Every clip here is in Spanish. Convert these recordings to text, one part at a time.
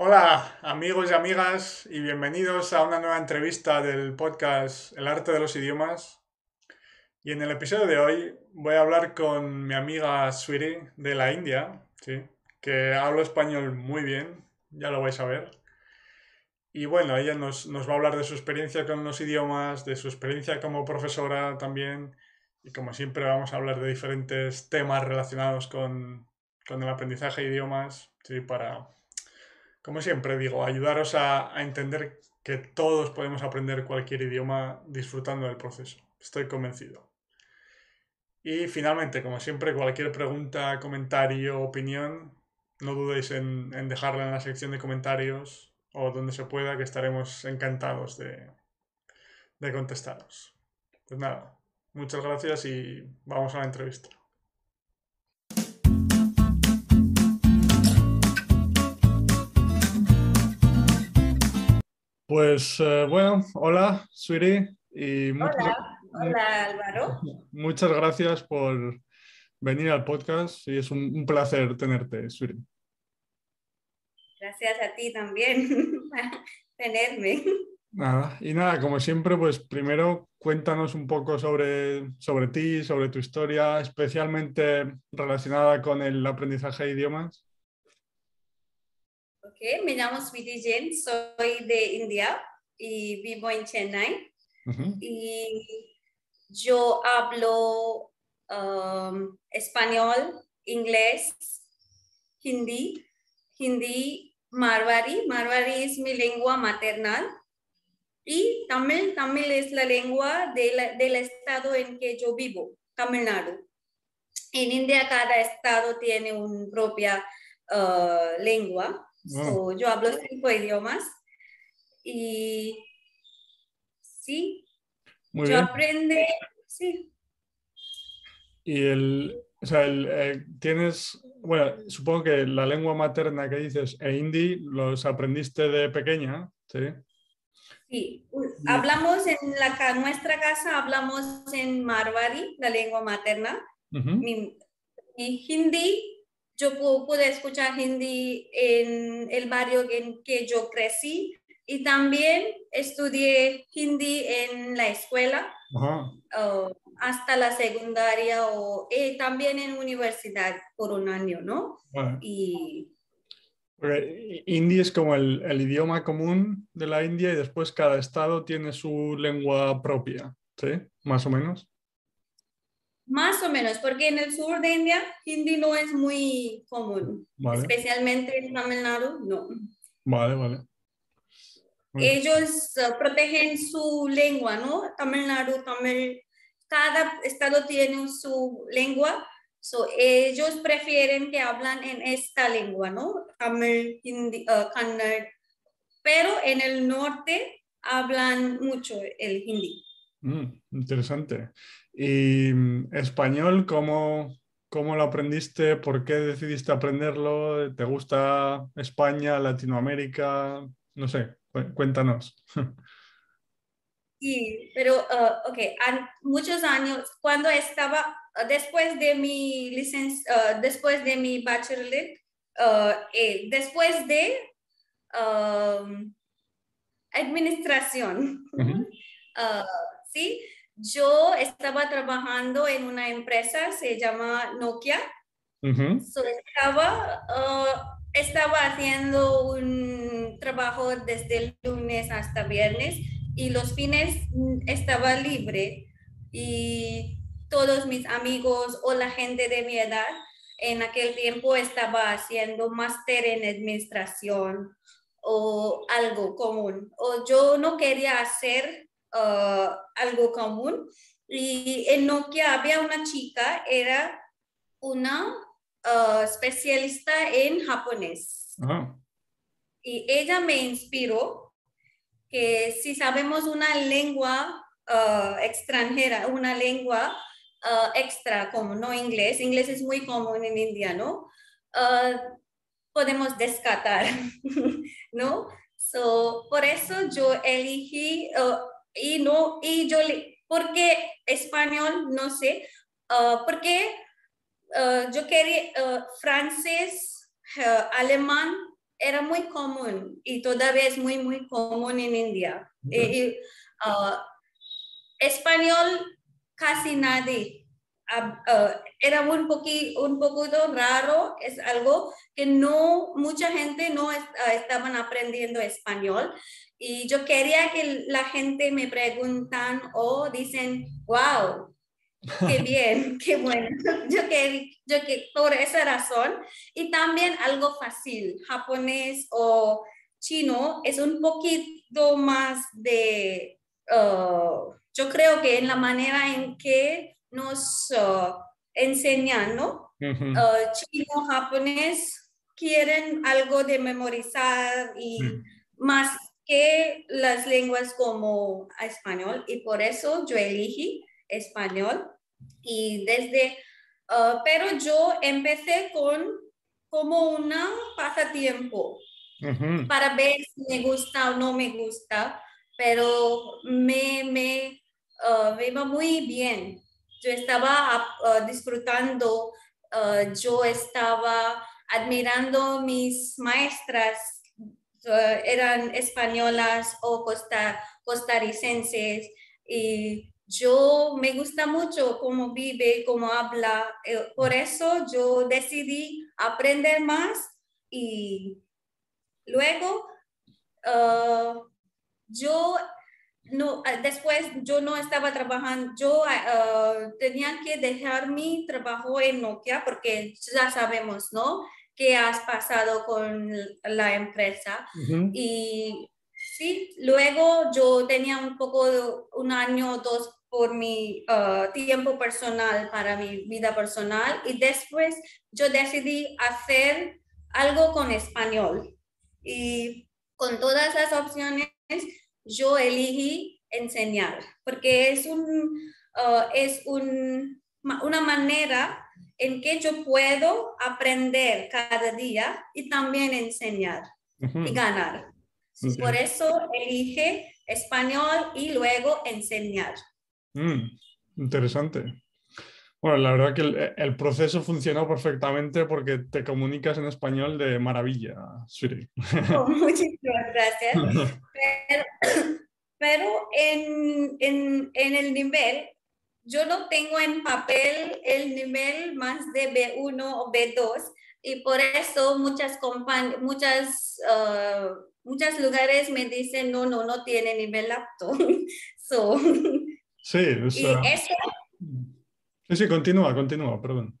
Hola amigos y amigas y bienvenidos a una nueva entrevista del podcast El arte de los idiomas. Y en el episodio de hoy voy a hablar con mi amiga Sweetie de la India, ¿sí? que habla español muy bien, ya lo vais a ver. Y bueno, ella nos, nos va a hablar de su experiencia con los idiomas, de su experiencia como profesora también. Y como siempre vamos a hablar de diferentes temas relacionados con, con el aprendizaje de idiomas, ¿sí? para como siempre digo, ayudaros a, entender que todos podemos aprender cualquier idioma disfrutando del proceso. Estoy convencido. Y finalmente, como siempre, cualquier pregunta, comentario, opinión, no dudéis en, dejarla en la sección de comentarios o donde se pueda, que estaremos encantados de, de contestaros. Pues nada, muchas gracias y vamos a la entrevista. Pues eh, bueno, hola, Sweetie. Y hola, hola Álvaro. Muchas gracias por venir al podcast y es un, placer tenerte, Sweetie. Gracias a ti también por tenerme. Nada, y nada, como siempre, pues primero cuéntanos un poco sobre, sobre ti, sobre tu historia, especialmente relacionada con el aprendizaje de idiomas. Okay, me llamo Sweetie Jane, soy de India y vivo en Chennai. Y yo hablo um, español, inglés, hindi, hindi, marwari. Marwari es mi lengua maternal. Y tamil, tamil es la lengua del estado en que yo vivo, Tamil Nadu. En India cada estado tiene una propia uh, lengua yo hablo cinco idiomas y sí, Muy yo aprende, sí. Y el, o sea, el, eh, tienes, bueno, supongo que la lengua materna que dices e hindi los aprendiste de pequeña, ¿sí? Sí, hablamos en la, nuestra casa, hablamos en Marwari, la lengua materna. y hindi yo pude escuchar hindi en el barrio en que yo crecí y también estudié hindi en la escuela hasta la secundaria o eh, también en universidad por un año, ¿no? Y... hindi es como el, el, idioma común de la India y después cada estado tiene su lengua propia, ¿sí? Más o menos. Más o menos, porque en el sur de India hindi no es muy común, especialmente en Tamil Nadu, no. Vale, vale. Ellos uh, protegen su lengua, ¿no? Tamil Nadu, Tamil, cada estado tiene su lengua, so ellos prefieren que hablan en esta lengua, ¿no? Tamil, Hindi, uh, Kannada, pero en el norte hablan mucho el hindi. Mm, interesante. ¿Y mm, español, cómo, cómo lo aprendiste? ¿Por qué decidiste aprenderlo? ¿Te gusta España, Latinoamérica? No sé, cuéntanos. Sí, pero, uh, ok, muchos años, cuando estaba, uh, después de mi licencia, uh, después de mi bachelor, eh, después de administración, ¿sí? Yo estaba trabajando en una empresa, se llama Nokia. estaba, uh, estaba haciendo un trabajo desde el lunes hasta viernes y los fines mm, estaba libre y todos mis amigos o la gente de mi edad en aquel tiempo estaba haciendo máster en administración o algo común. O yo no quería hacer Uh, algo común. Y en Nokia había una chica, era una uh, especialista en japonés. Y ella me inspiró que si sabemos una lengua uh, extranjera, una lengua extra como no inglés, inglés es muy común en India, ¿no? podemos descartar, ¿no? So, por eso yo elegí y no, y yo le, porque español, no sé, uh, porque uh, yo quería uh, francés, alemán, era muy común y todavía es muy, muy común en India. Y, ah, español casi nadie. Ah, era un, poquito, un poquito raro, es algo que no, mucha gente no estaban aprendiendo español. Y yo quería que la gente me preguntan o dicen, wow, Qué bien, qué bueno. Yo que, yo que por esa razón. Y también algo fácil, japonés o chino es un poquito más de, uh, yo creo que en la manera en que nos uh, enseñan, ¿no? Uh, chino, japonés quieren algo de memorizar y más que las lenguas como español y por eso yo elegí español y desde, ah, pero yo empecé con como una pasatiempo para ver si me gusta o no me gusta, pero me, me, uh, me iba muy bien. Yo estaba uh, disfrutando, yo estaba admirando mis maestras, eran españolas o costa, costarricenses y yo me gusta mucho cómo vive, cómo habla. Eh, por eso yo decidí aprender más y luego yo no, ah, después yo no estaba trabajando, yo uh, tenía que dejar mi trabajo en Nokia porque ya sabemos, ¿no? ¿Qué has pasado con la empresa? Y sí, luego yo tenía un poco, un año o dos por mi uh, tiempo personal, para mi vida personal, y después yo decidí hacer algo con español. Y con todas las opciones, yo elegí enseñar, porque es, un, uh, es un, una manera en que yo puedo aprender cada día y también enseñar y ganar. Por eso elige español y luego enseñar. Mm, interesante. Bueno, la verdad que el, proceso funcionó perfectamente porque te comunicas en español de maravilla, Siri. Oh, muchísimas gracias. Pero, en, en, en, el nivel, yo no tengo en papel el nivel más de B1 o B2 y por eso muchas muchas uh, muchos lugares me dicen no, no, no tiene nivel apto. so, Sí, Sí, sí, continúa, continúa, perdón.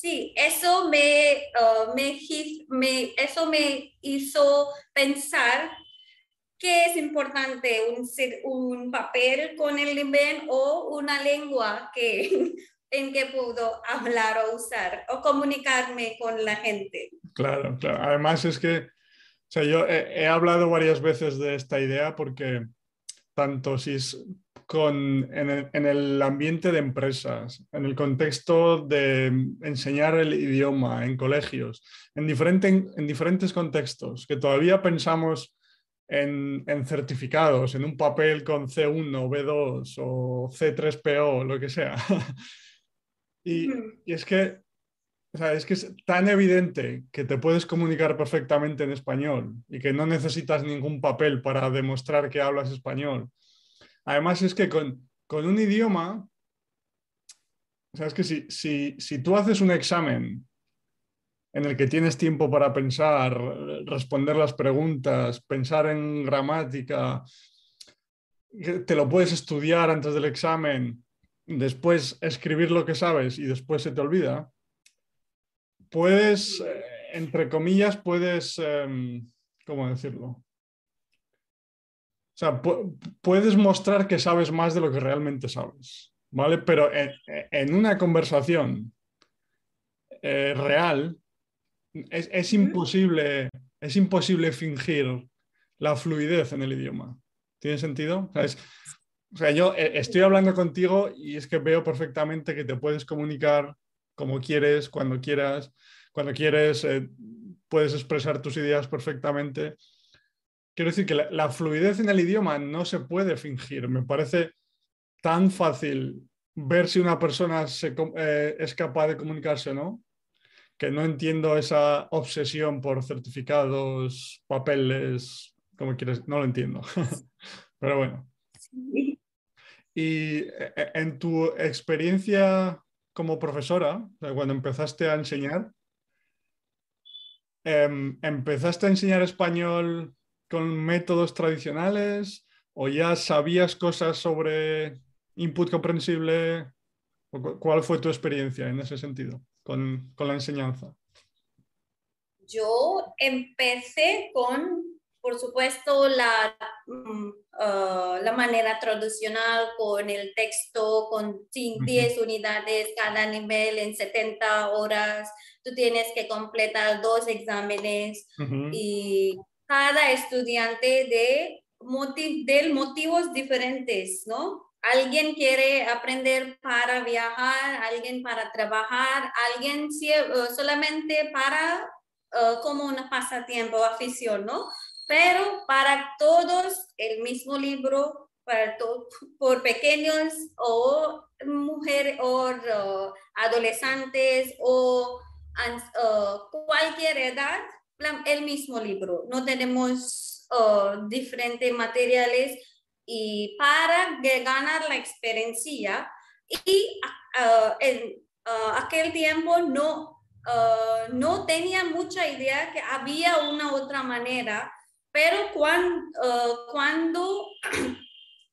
Sí, eso me, uh, me, eso me hizo pensar que es importante un, un papel con el nivel o una lengua que, en que puedo hablar o usar o comunicarme con la gente. Claro, claro. Además es que, o sea, yo he, he hablado varias veces de esta idea porque tanto si es con, en, el, ambiente de empresas, en el contexto de enseñar el idioma en colegios, en, en diferentes contextos, que todavía pensamos en, certificados, en un papel con C1, B2 o C3PO, lo que sea. y, es que es que es tan evidente que te puedes comunicar perfectamente en español y que no necesitas ningún papel para demostrar que hablas español Además es que con, un idioma, sabes que si, si, tú haces un examen en el que tienes tiempo para pensar, responder las preguntas, pensar en gramática, te lo puedes estudiar antes del examen, después escribir lo que sabes y después se te olvida, puedes, eh, entre comillas, puedes, em, ¿cómo decirlo? O sea, puedes mostrar que sabes más de lo que realmente sabes, ¿vale? Pero en, una conversación eh, real es, imposible, es imposible fingir la fluidez en el idioma. ¿Tiene sentido? O sea, yo eh, estoy hablando contigo y es que veo perfectamente que te puedes comunicar como quieres, cuando quieras, cuando quieres, eh, puedes expresar tus ideas perfectamente. Quiero decir que la, fluidez en el idioma no se puede fingir. Me parece tan fácil ver si una persona eh, es capaz de comunicarse o no, que no entiendo esa obsesión por certificados, papeles, como quieres, no lo entiendo. Pero bueno. Y eh, en tu experiencia como profesora, cuando empezaste a enseñar, em, ¿empezaste a enseñar español con métodos tradicionales o ya sabías cosas sobre input comprensible? ¿Cuál fue tu experiencia en ese sentido con, con la enseñanza? Yo empecé con por supuesto, la, mm, ah, la manera tradicional con el texto, con 10 unidades cada nivel en 70 horas. Tú tienes que completar dos exámenes y cada estudiante de, de motivos diferentes, ¿no? Alguien quiere aprender para viajar, alguien para trabajar, alguien uh, solamente para uh, como un pasatiempo, afición, ¿no? pero para todos el mismo libro, para por pequeños o mujeres o adolescentes o cualquier edad, el mismo libro. No tenemos diferentes materiales y para ganar la experiencia y en aquel tiempo no, no tenía mucha idea que había una otra manera pero cuando, uh, cuando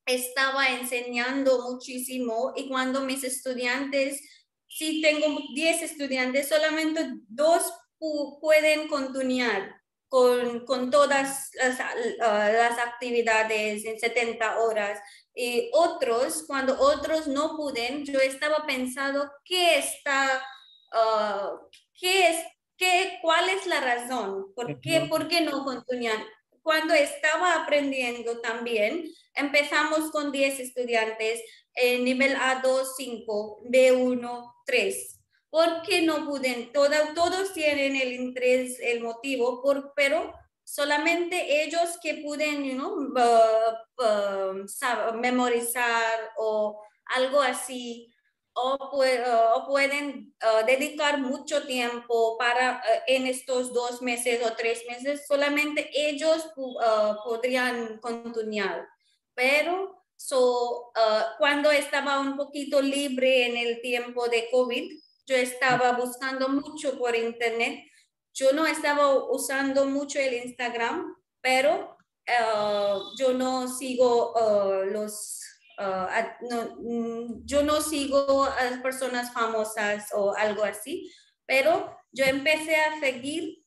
estaba enseñando muchísimo y cuando mis estudiantes, si tengo 10 estudiantes, solamente dos pueden continuar con, con todas las, uh, las, actividades en 70 horas. Y otros, cuando otros no pueden, yo estaba pensando qué está, uh, qué es, qué, cuál es la razón, por qué, por qué no continúan cuando estaba aprendiendo también, empezamos con 10 estudiantes en nivel A2, 5, B1, 3. Porque no pueden, todos tienen el interés, el motivo, por, pero solamente ellos que pueden you memorizar o algo así o, pueden uh, dedicar mucho tiempo para uh, en estos dos meses o tres meses, solamente ellos uh, podrían continuar. Pero so, cuando estaba un poquito libre en el tiempo de COVID, yo estaba buscando mucho por internet. Yo no estaba usando mucho el Instagram, pero yo no sigo los Ah, no, mm, yo no sigo a las personas famosas o algo así, pero yo empecé a seguir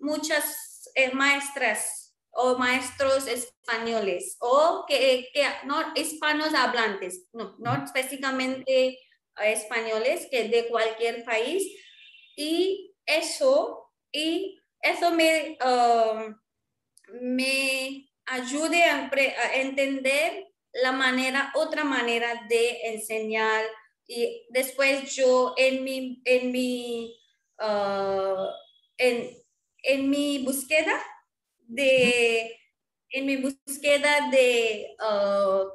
muchas eh, maestras o maestros españoles o que, que no hispanos hablantes, no, no específicamente españoles que de cualquier país y eso y eso me ah, me ayude a, a entender la manera, otra manera de enseñar. Y después yo en mi, en mi, ah, en, mi búsqueda de, en mi búsqueda de uh,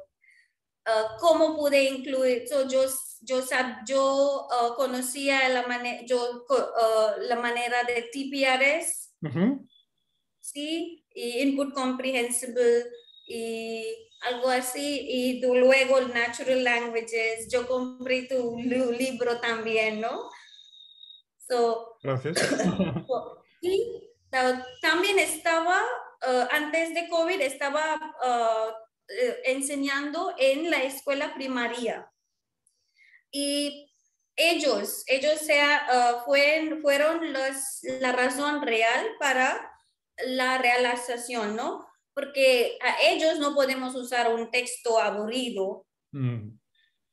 cómo pude incluir, yo, yo, yo conocía la, manera yo, la manera de TPRS, ¿sí? Y Input Comprehensible y algo así, y luego Natural Languages, yo compré tu libro también, ¿no? So, Gracias. y también estaba, uh, antes de COVID, estaba uh, eh, enseñando en la escuela primaria. Y ellos, ellos sea, uh, fueron, fueron los, la razón real para la realización, ¿no? porque a ellos no podemos usar un texto aburrido. Mm.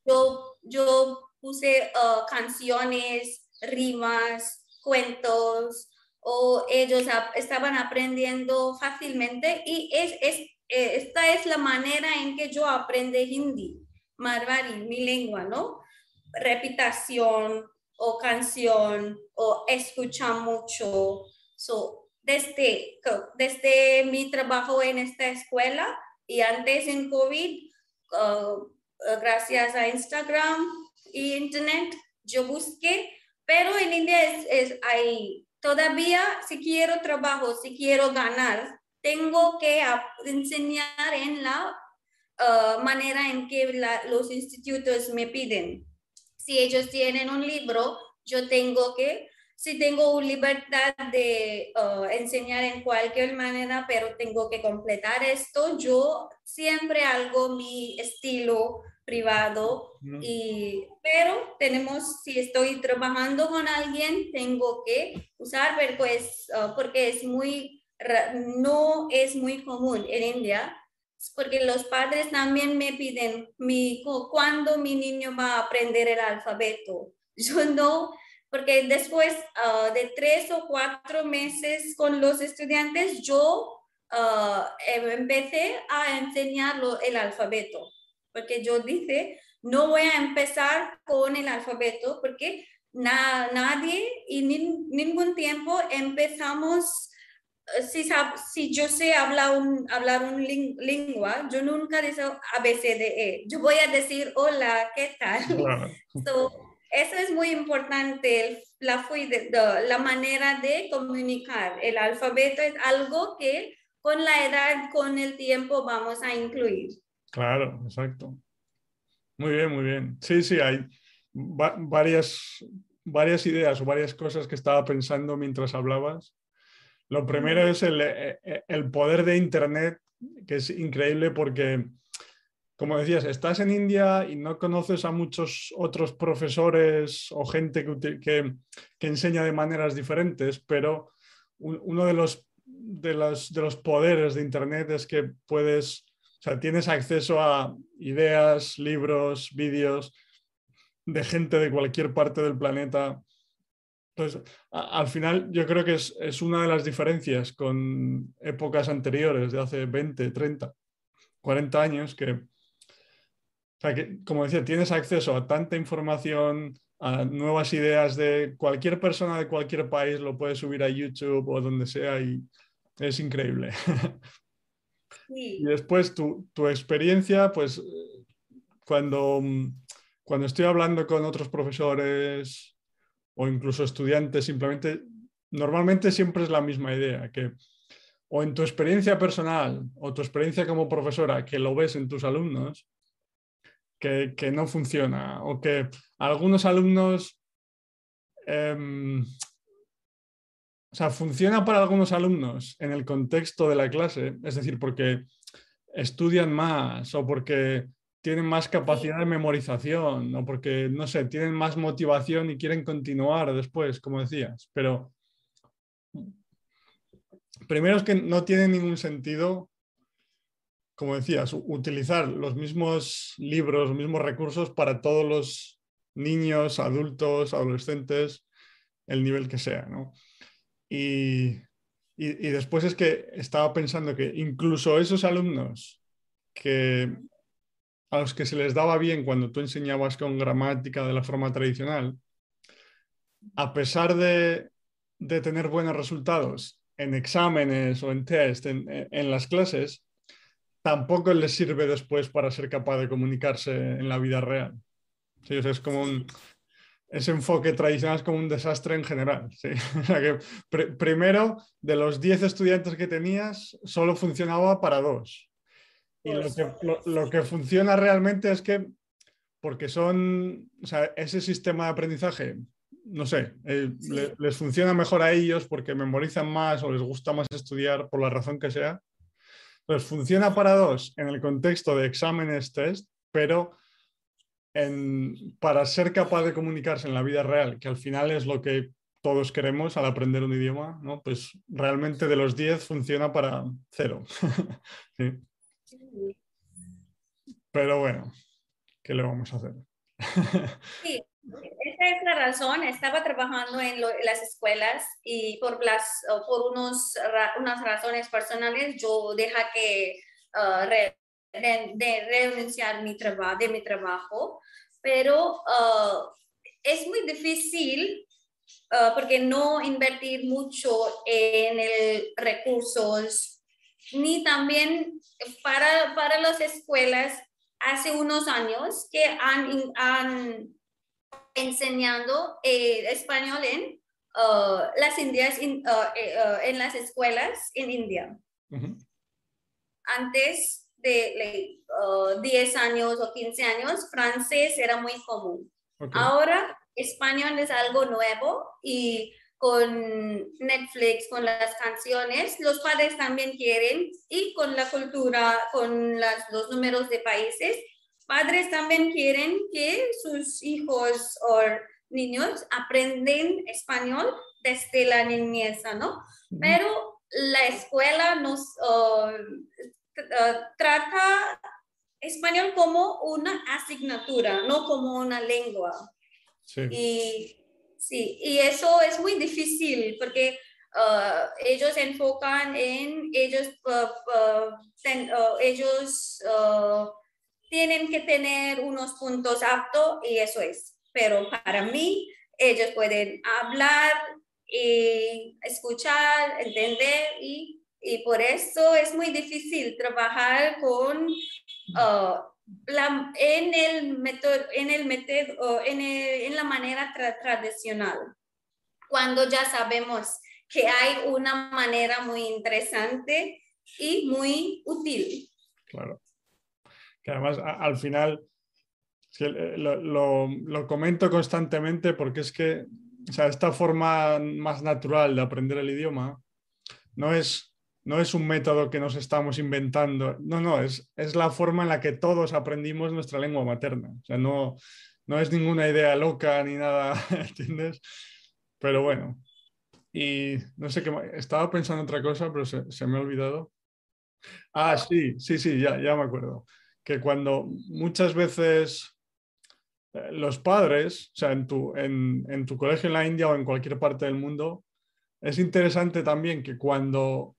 Yo, yo puse uh, canciones, rimas, cuentos, o ellos estaban aprendiendo fácilmente y es, es, eh, esta es la manera en que yo aprendí hindi, marvari, mi lengua, ¿no? Repitación o canción o escucha mucho. So, desde, desde mi trabajo en esta escuela y antes en COVID, uh, uh, gracias a Instagram y Internet, yo busqué Pero en India es, es hay, todavía si quiero trabajo, si quiero ganar, tengo que enseñar en la ah, manera en que los institutos me piden. Si ellos tienen un libro, yo tengo que, si tengo libertad de ah, enseñar en cualquier manera, pero tengo que completar esto, yo siempre hago mi estilo privado y pero tenemos si estoy trabajando con alguien tengo que usar pues ah, porque es muy no es muy común en India porque los padres también me piden mi cuándo mi niño va a aprender el alfabeto. Yo no porque después ah, de tres o cuatro meses con los estudiantes yo uh, empecé a enseñarlo el alfabeto. Porque yo dije, no voy a empezar con el alfabeto porque nadie y ningún tiempo empezamos, si, si yo sé hablar un, hablar un lengua, yo nunca digo ABCDE, yo voy a decir hola, ¿qué tal? eso es muy importante, la, la manera de comunicar. El alfabeto es algo que con la edad, con el tiempo vamos a incluir. Claro, exacto. Muy bien, muy bien. Sí, sí, hay varias, varias ideas o varias cosas que estaba pensando mientras hablabas. Lo primero es el, eh, eh, el, poder de Internet, que es increíble porque, como decías, estás en India y no conoces a muchos otros profesores o gente que enseña de maneras diferentes, pero uno de los, de, los, de los poderes de Internet es que puedes o sea, tienes acceso a ideas, libros, vídeos de gente de cualquier parte del planeta. Entonces, al final yo creo que es, una de las diferencias con épocas anteriores, de hace 20, 30, 40 años, que, que, como decía, tienes acceso a tanta información, a nuevas ideas de cualquier persona de cualquier país, lo puedes subir a YouTube o donde sea y es increíble. Y después tu, experiencia, pues cuando, cuando estoy hablando con otros profesores o incluso estudiantes, simplemente, normalmente siempre es la misma idea, que o en tu experiencia personal o tu experiencia como profesora, que lo ves en tus alumnos, que, no funciona o que algunos alumnos em, o sea, funciona para algunos alumnos en el contexto de la clase, es decir, porque estudian más o porque tienen más capacidad de memorización o porque, no sé, tienen más motivación y quieren continuar después, como decías. Pero primero es que no tiene ningún sentido, como decías, utilizar los mismos libros, los mismos recursos para todos los niños, adultos, adolescentes, el nivel que sea, ¿no? Y, después es que estaba pensando que incluso esos alumnos que, a los que se les daba bien cuando tú enseñabas con gramática de la forma tradicional, a pesar de, tener buenos resultados en exámenes o en test, en, las clases, tampoco les sirve después para ser capaz de comunicarse en la vida real. Es como un, ese enfoque tradicional es como un desastre en general. primero, de los 10 estudiantes que tenías, solo funcionaba para dos. Y lo que, funciona realmente es que, porque son, o sea, ese sistema de aprendizaje, no sé, eh, les funciona mejor a ellos porque memorizan más o les gusta más estudiar por la razón que sea. Pues funciona para dos en el contexto de exámenes test, pero para ser capaz de comunicarse en la vida real, que al final es lo que todos queremos al aprender un idioma, ¿no? pues realmente de los 10 funciona para cero. Pero bueno, ¿qué le vamos a hacer? sí, esa es la razón. Estaba trabajando en, las escuelas y por, las, por unos, unas razones personales yo dejé que uh, de, renunciar mi trabajo, de mi trabajo, pero uh, es muy difícil uh, porque no invertir mucho en el recursos, ni también para, las escuelas hace unos años que han, han enseñando eh, español en uh, las indias, uh, uh, en las escuelas en India. Antes de 10 años o 15 años, francés era muy común. Ahora, español es algo nuevo y con Netflix, con las canciones, los padres también quieren y con la cultura, con las, los números de países, padres también quieren que sus hijos o niños aprenden español desde la niñez, ¿no? Pero la escuela nos uh, uh, trata español como una asignatura, no como una lengua. Sí. Y, sí, y eso es muy difícil porque uh, ellos enfocan en ellos, ellos tienen que tener unos puntos aptos y eso es. Pero para mí, ellos pueden hablar y escuchar, entender y, y por eso es muy difícil trabajar con uh, la, en el método, en el método, en, en la manera tradicional. Cuando ya sabemos que hay una manera muy interesante y muy útil. Claro que además al final eh, lo, comento constantemente porque es que sea, esta forma más natural de aprender el idioma no es, no es un método que nos estamos inventando, no, no, es, es la forma en la que todos aprendimos nuestra lengua materna. O sea, no, no es ninguna idea loca ni nada, ¿entiendes? Pero bueno, y no sé qué, estaba pensando otra cosa, pero se, se me ha olvidado. Ah, sí, sí, sí, ya, ya me acuerdo que cuando muchas veces eh, los padres, o sea, en tu, en, tu colegio en la India o en cualquier parte del mundo, es interesante también que cuando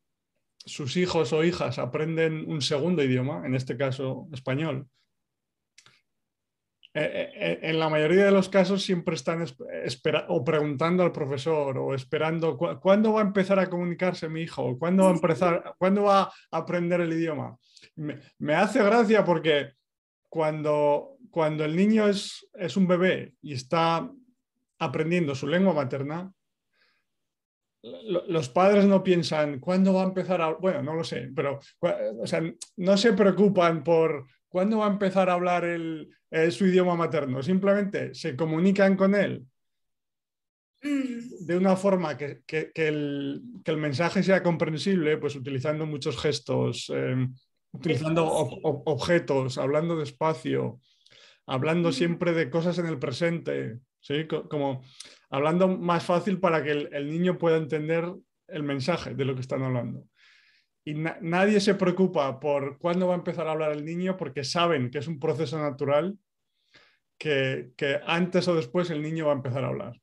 sus hijos o hijas aprenden un segundo idioma, en este caso español, eh, eh, en la mayoría de los casos siempre están o preguntando al profesor o esperando cuándo va a empezar a comunicarse mi hijo, cuándo va a empezar, cuándo va a aprender el idioma me, hace gracia porque cuando, cuando el niño es, es un bebé y está aprendiendo su lengua materna, los padres no piensan cuándo va a empezar a, bueno, no lo sé, pero o sea, no se preocupan por cuándo va a empezar a hablar el, su idioma materno, simplemente se comunican con él mm. de una forma que, que, el, que el, mensaje sea comprensible, pues utilizando muchos gestos, eh, utilizando objetos, hablando despacio, hablando siempre de cosas en el presente, ¿sí? como hablando más fácil para que el, niño pueda entender el mensaje de lo que están hablando. Y nadie se preocupa por cuándo va a empezar a hablar el niño porque saben que es un proceso natural que, que antes o después el niño va a empezar a hablar.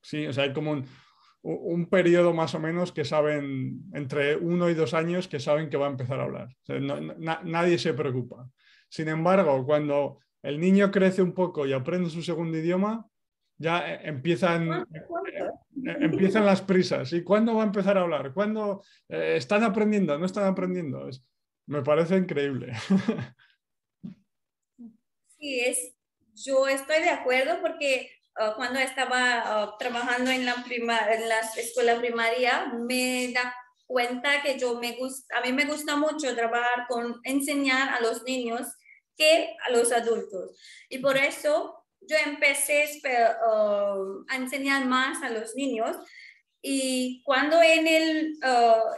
¿sí? O sea, hay como un, un periodo más o menos que saben, entre uno y dos años, que saben que va a empezar a hablar. nadie se preocupa. Sin embargo, cuando el niño crece un poco y aprende su segundo idioma, ya eh, empiezan, eh, eh, empiezan las prisas. ¿Y cuándo va a empezar a hablar? ¿Cuándo están aprendiendo? ¿No están aprendiendo? me parece increíble. Sí, es, yo estoy de acuerdo porque Ah, cuando estaba ah, trabajando en la, prima, en la escuela primaria, me da cuenta que yo me gusta, a mí me gusta mucho trabajar con enseñar a los niños que a los adultos. Y por eso yo empecé ah, a enseñar más a los niños. Y cuando en el,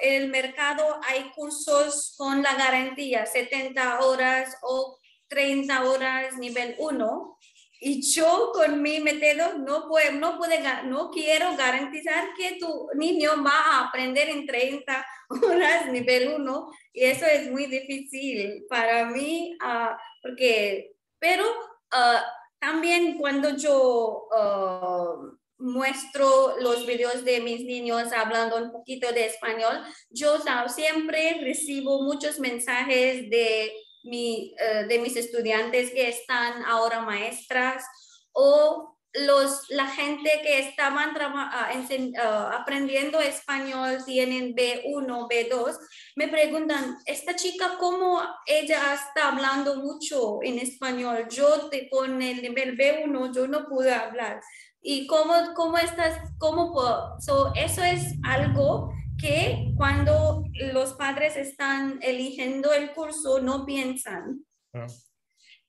el mercado hay cursos con la garantía 70 horas o 30 horas nivel 1, y yo con mi método no, puedo, no, puede, no quiero garantizar que tu niño va a aprender en 30 horas nivel 1 y eso es muy difícil para mí, uh, porque, pero uh, también cuando yo uh, muestro los videos de mis niños hablando un poquito de español, yo siempre recibo muchos mensajes de mi, eh, de mis estudiantes que están ahora maestras o los, la gente que estaban ah, ah, aprendiendo español tienen B1, B2, me preguntan, esta chica, ¿cómo ella está hablando mucho en español? Yo te, con el nivel B1, yo no pude hablar. ¿Y cómo, cómo estás? ¿Cómo puedo? eso es algo que cuando los padres están eligiendo el curso no piensan. Ah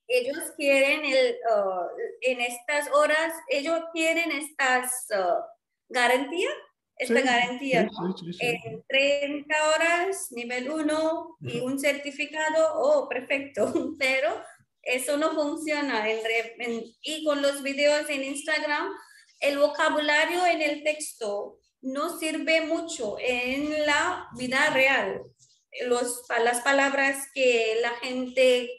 ellos quieren el, uh, en estas horas, ellos quieren estas uh, garantías, esta garantía en 30 horas, nivel 1 y un certificado, oh, perfecto, pero eso no funciona. y con los videos en Instagram, el vocabulario en el texto no sirve mucho en la vida real. Los, las palabras que la gente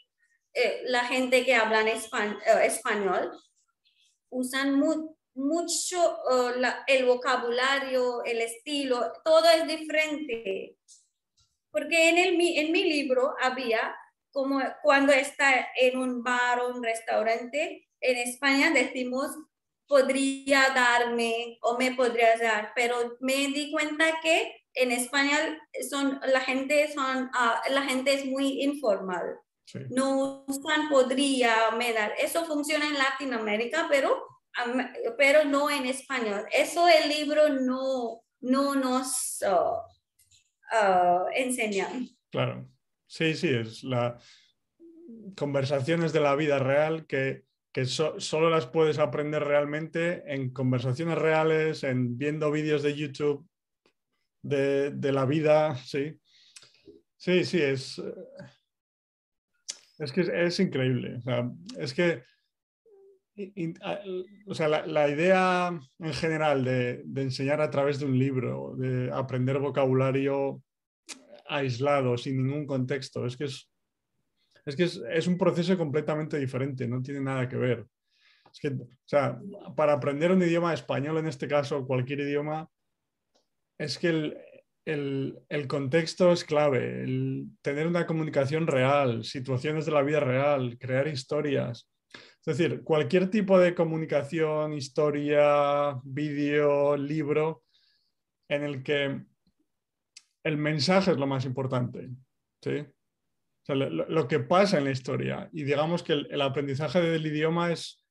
eh, la gente que habla en eh, español usan mucho eh, el vocabulario, el estilo, todo es diferente. Porque en, el, en mi libro había como cuando está en un bar o un restaurante, en España decimos podría darme o me podría dar, pero me di cuenta que en España son, la, gente son, ah, la gente es muy informal. No usan podría, me dar. Eso funciona en Latinoamérica, pero, pero no en español. Eso el libro no, no nos uh, uh, enseña. Claro, sí, sí, es la conversaciones de la vida real que, que solo las puedes aprender realmente en conversaciones reales, en viendo vídeos de YouTube de, de la vida, sí. Sí, sí, es... Es que es, increíble. es que o sea, la, idea en general de, enseñar a través de un libro, de aprender vocabulario aislado, sin ningún contexto, es que es, es, que es, un proceso completamente diferente, no tiene nada que ver. Es que, o sea, para aprender un idioma español, en este caso, cualquier idioma, es que el, el, contexto es clave, el tener una comunicación real, situaciones de la vida real, crear historias. Es decir, cualquier tipo de comunicación, historia, vídeo, libro, en el que el mensaje es lo más importante. ¿sí? lo, que pasa en la historia. Y digamos que el, aprendizaje del idioma es,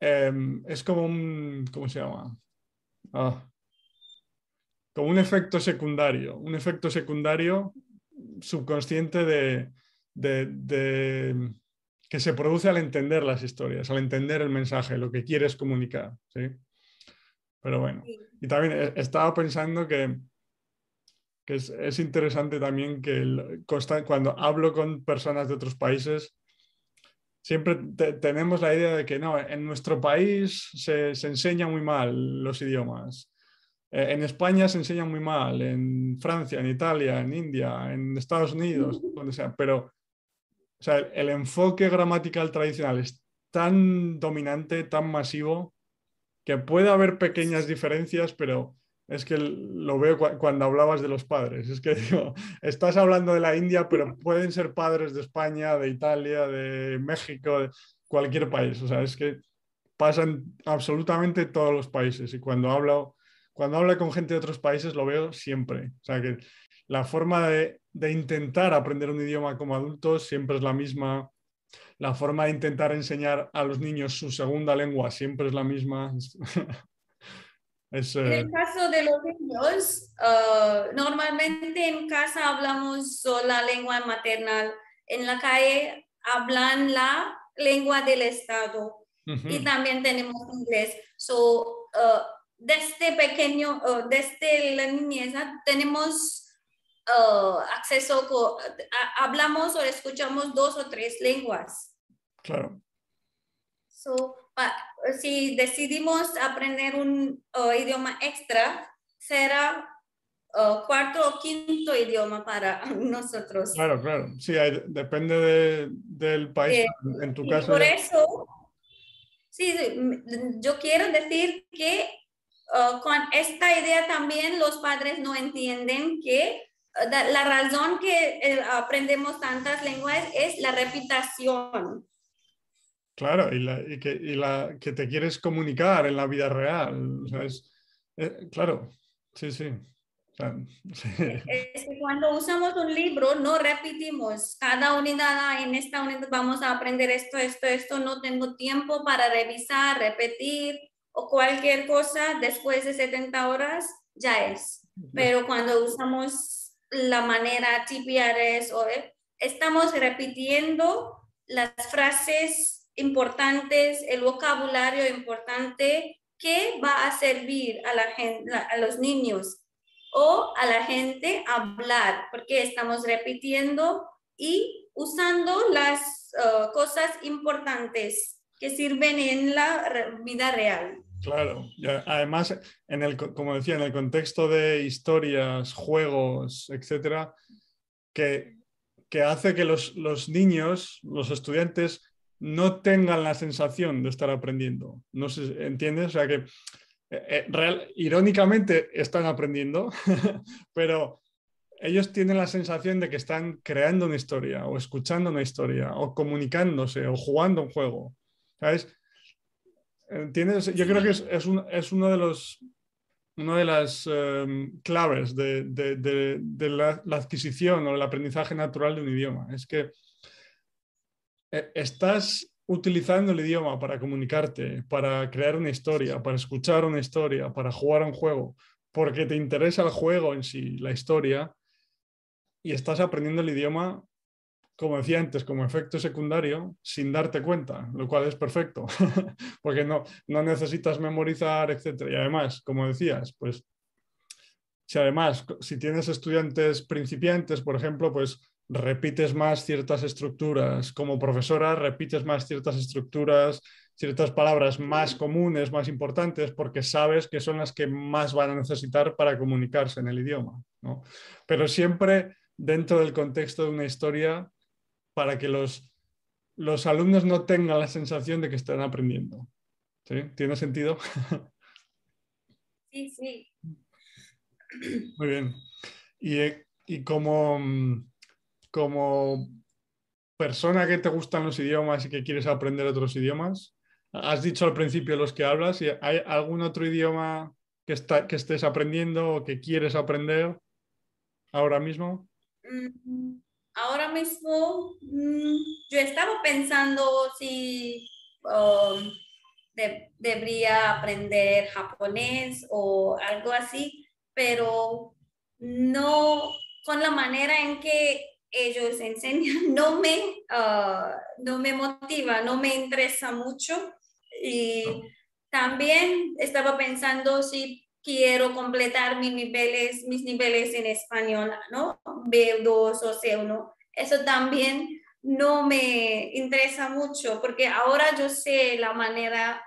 em, es como un, ¿cómo se llama? Ah, como un efecto secundario, un efecto secundario subconsciente de, que se produce al entender las historias, al entender el mensaje, lo que quieres comunicar. ¿sí? Pero bueno, y también estaba pensando que, que es, interesante también que cuando hablo con personas de otros países, siempre tenemos la idea de que no, en nuestro país se, se enseña muy mal los idiomas. Eh, en España se enseña muy mal, en Francia, en Italia, en India, en Estados Unidos, donde sea, pero o sea, el, enfoque gramatical tradicional es tan dominante, tan masivo, que puede haber pequeñas diferencias, pero es que lo veo cuando hablabas de los padres. Es que digo, estás hablando de la India, pero pueden ser padres de España, de Italia, de México, de cualquier país. O sea, es que pasan absolutamente todos los países. Y cuando hablo cuando hablo con gente de otros países lo veo siempre. O sea que la forma de, intentar aprender un idioma como adultos siempre es la misma. La forma de intentar enseñar a los niños su segunda lengua siempre es la misma. En el eh, caso de los niños, uh, normalmente en casa hablamos la lengua maternal. En la calle hablan la lengua del Estado y también tenemos inglés. So, uh, desde pequeño, desde la niñez, tenemos acceso, hablamos o escuchamos dos o tres lenguas. Claro. si decidimos aprender un idioma extra, será cuarto o quinto idioma para nosotros. Claro, claro. Sí, depende del país. en tu caso. Por eso, sí, yo quiero decir que Uh, con esta idea también los padres no entienden que uh, la razón que eh, aprendemos tantas lenguas es la reputación. Claro, y, que, la, que te quieres comunicar en la vida real. Eh, claro, sí, sí. Es cuando usamos un libro no repetimos cada unidad, en esta unidad vamos a aprender esto, esto, esto, no tengo tiempo para revisar, repetir o cualquier cosa después de 70 horas, ya es. Pero cuando usamos la manera TPRS o estamos repitiendo las frases importantes, el vocabulario importante que va a servir a, la gente, a los niños o a la gente hablar, porque estamos repitiendo y usando las uh, cosas importantes que sirven en la vida real. Claro, además, en el, como decía, en el contexto de historias, juegos, etcétera, que, que hace que los, los, niños, los estudiantes, no tengan la sensación de estar aprendiendo. ¿No se entiende? O sea que eh, eh, irónicamente están aprendiendo, pero ellos tienen la sensación de que están creando una historia o escuchando una historia o comunicándose o jugando un juego. ¿Sabes? ¿Entiendes? Yo creo que es, es, uno de los una de las em, claves de, la, la, adquisición o el aprendizaje natural de un idioma. Es que eh, estás utilizando el idioma para comunicarte, para crear una historia, para escuchar una historia, para jugar a un juego, porque te interesa el juego en sí, la historia, y estás aprendiendo el idioma, como decía antes, como efecto secundario, sin darte cuenta, lo cual es perfecto, porque no, no necesitas memorizar, etc. Y además, como decías, pues si además, si tienes estudiantes principiantes, por ejemplo, pues repites más ciertas estructuras, como profesora repites más ciertas estructuras, ciertas palabras más comunes, más importantes, porque sabes que son las que más van a necesitar para comunicarse en el idioma. Pero siempre dentro del contexto de una historia para que los, los alumnos no tengan la sensación de que están aprendiendo. ¿Sí? ¿Tiene sentido? Sí, sí. Muy bien. Y, y como mm, como persona que te gustan los idiomas y que quieres aprender otros idiomas? Has dicho al principio los que hablas, ¿y ¿hay algún otro idioma que, está, que estés aprendiendo o que quieres aprender ahora mismo? Mm, ahora mismo mm, yo estaba pensando si um, debería aprender japonés o algo así, pero no con la manera en que ellos enseñan no me, ah, no me motiva, no me interesa mucho. Y también estaba pensando si quiero completar mis niveles, mis niveles en español, ¿no? B2 o C1. Eso también no me interesa mucho porque ahora yo sé la manera,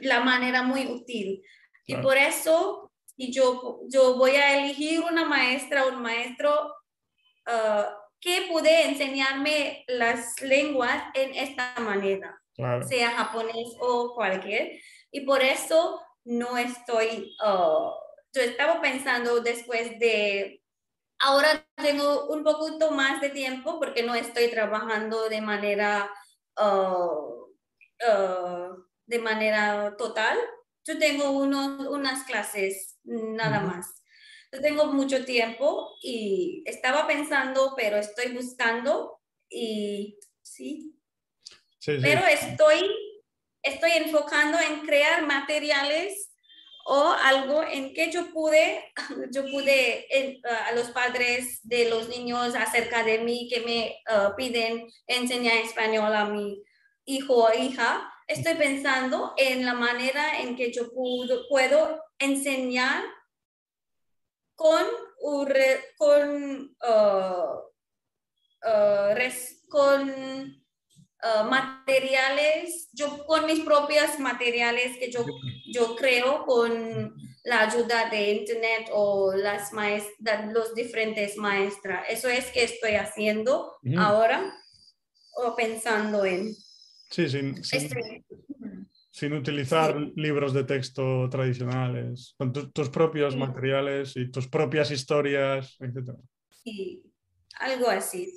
la manera muy útil. Y por eso y yo, yo voy a elegir una maestra o un maestro uh, que puede enseñarme las lenguas en esta manera, sea japonés o cualquier. Y por eso no estoy, uh, yo estaba pensando después de, ahora tengo un poquito más de tiempo porque no estoy trabajando de manera, uh, uh, de manera total. Yo tengo unas clases nada más tengo mucho tiempo y estaba pensando, pero estoy buscando y sí. Pero estoy, estoy enfocando en crear materiales o algo en que yo pude, yo pude a los padres de los niños acerca de mí que me uh, piden enseñar español a mi hijo o hija. Estoy pensando en la manera en que yo puedo, puedo enseñar con, con, uh, uh, con uh, materiales, yo con mis propios materiales que yo, yo creo con la ayuda de internet o las maestras, los diferentes maestras. Eso es que estoy haciendo ahora o pensando en. Sí, sí. sí sin utilizar libros de texto tradicionales, con tus propios materiales y tus propias historias, etc. Sí, algo así.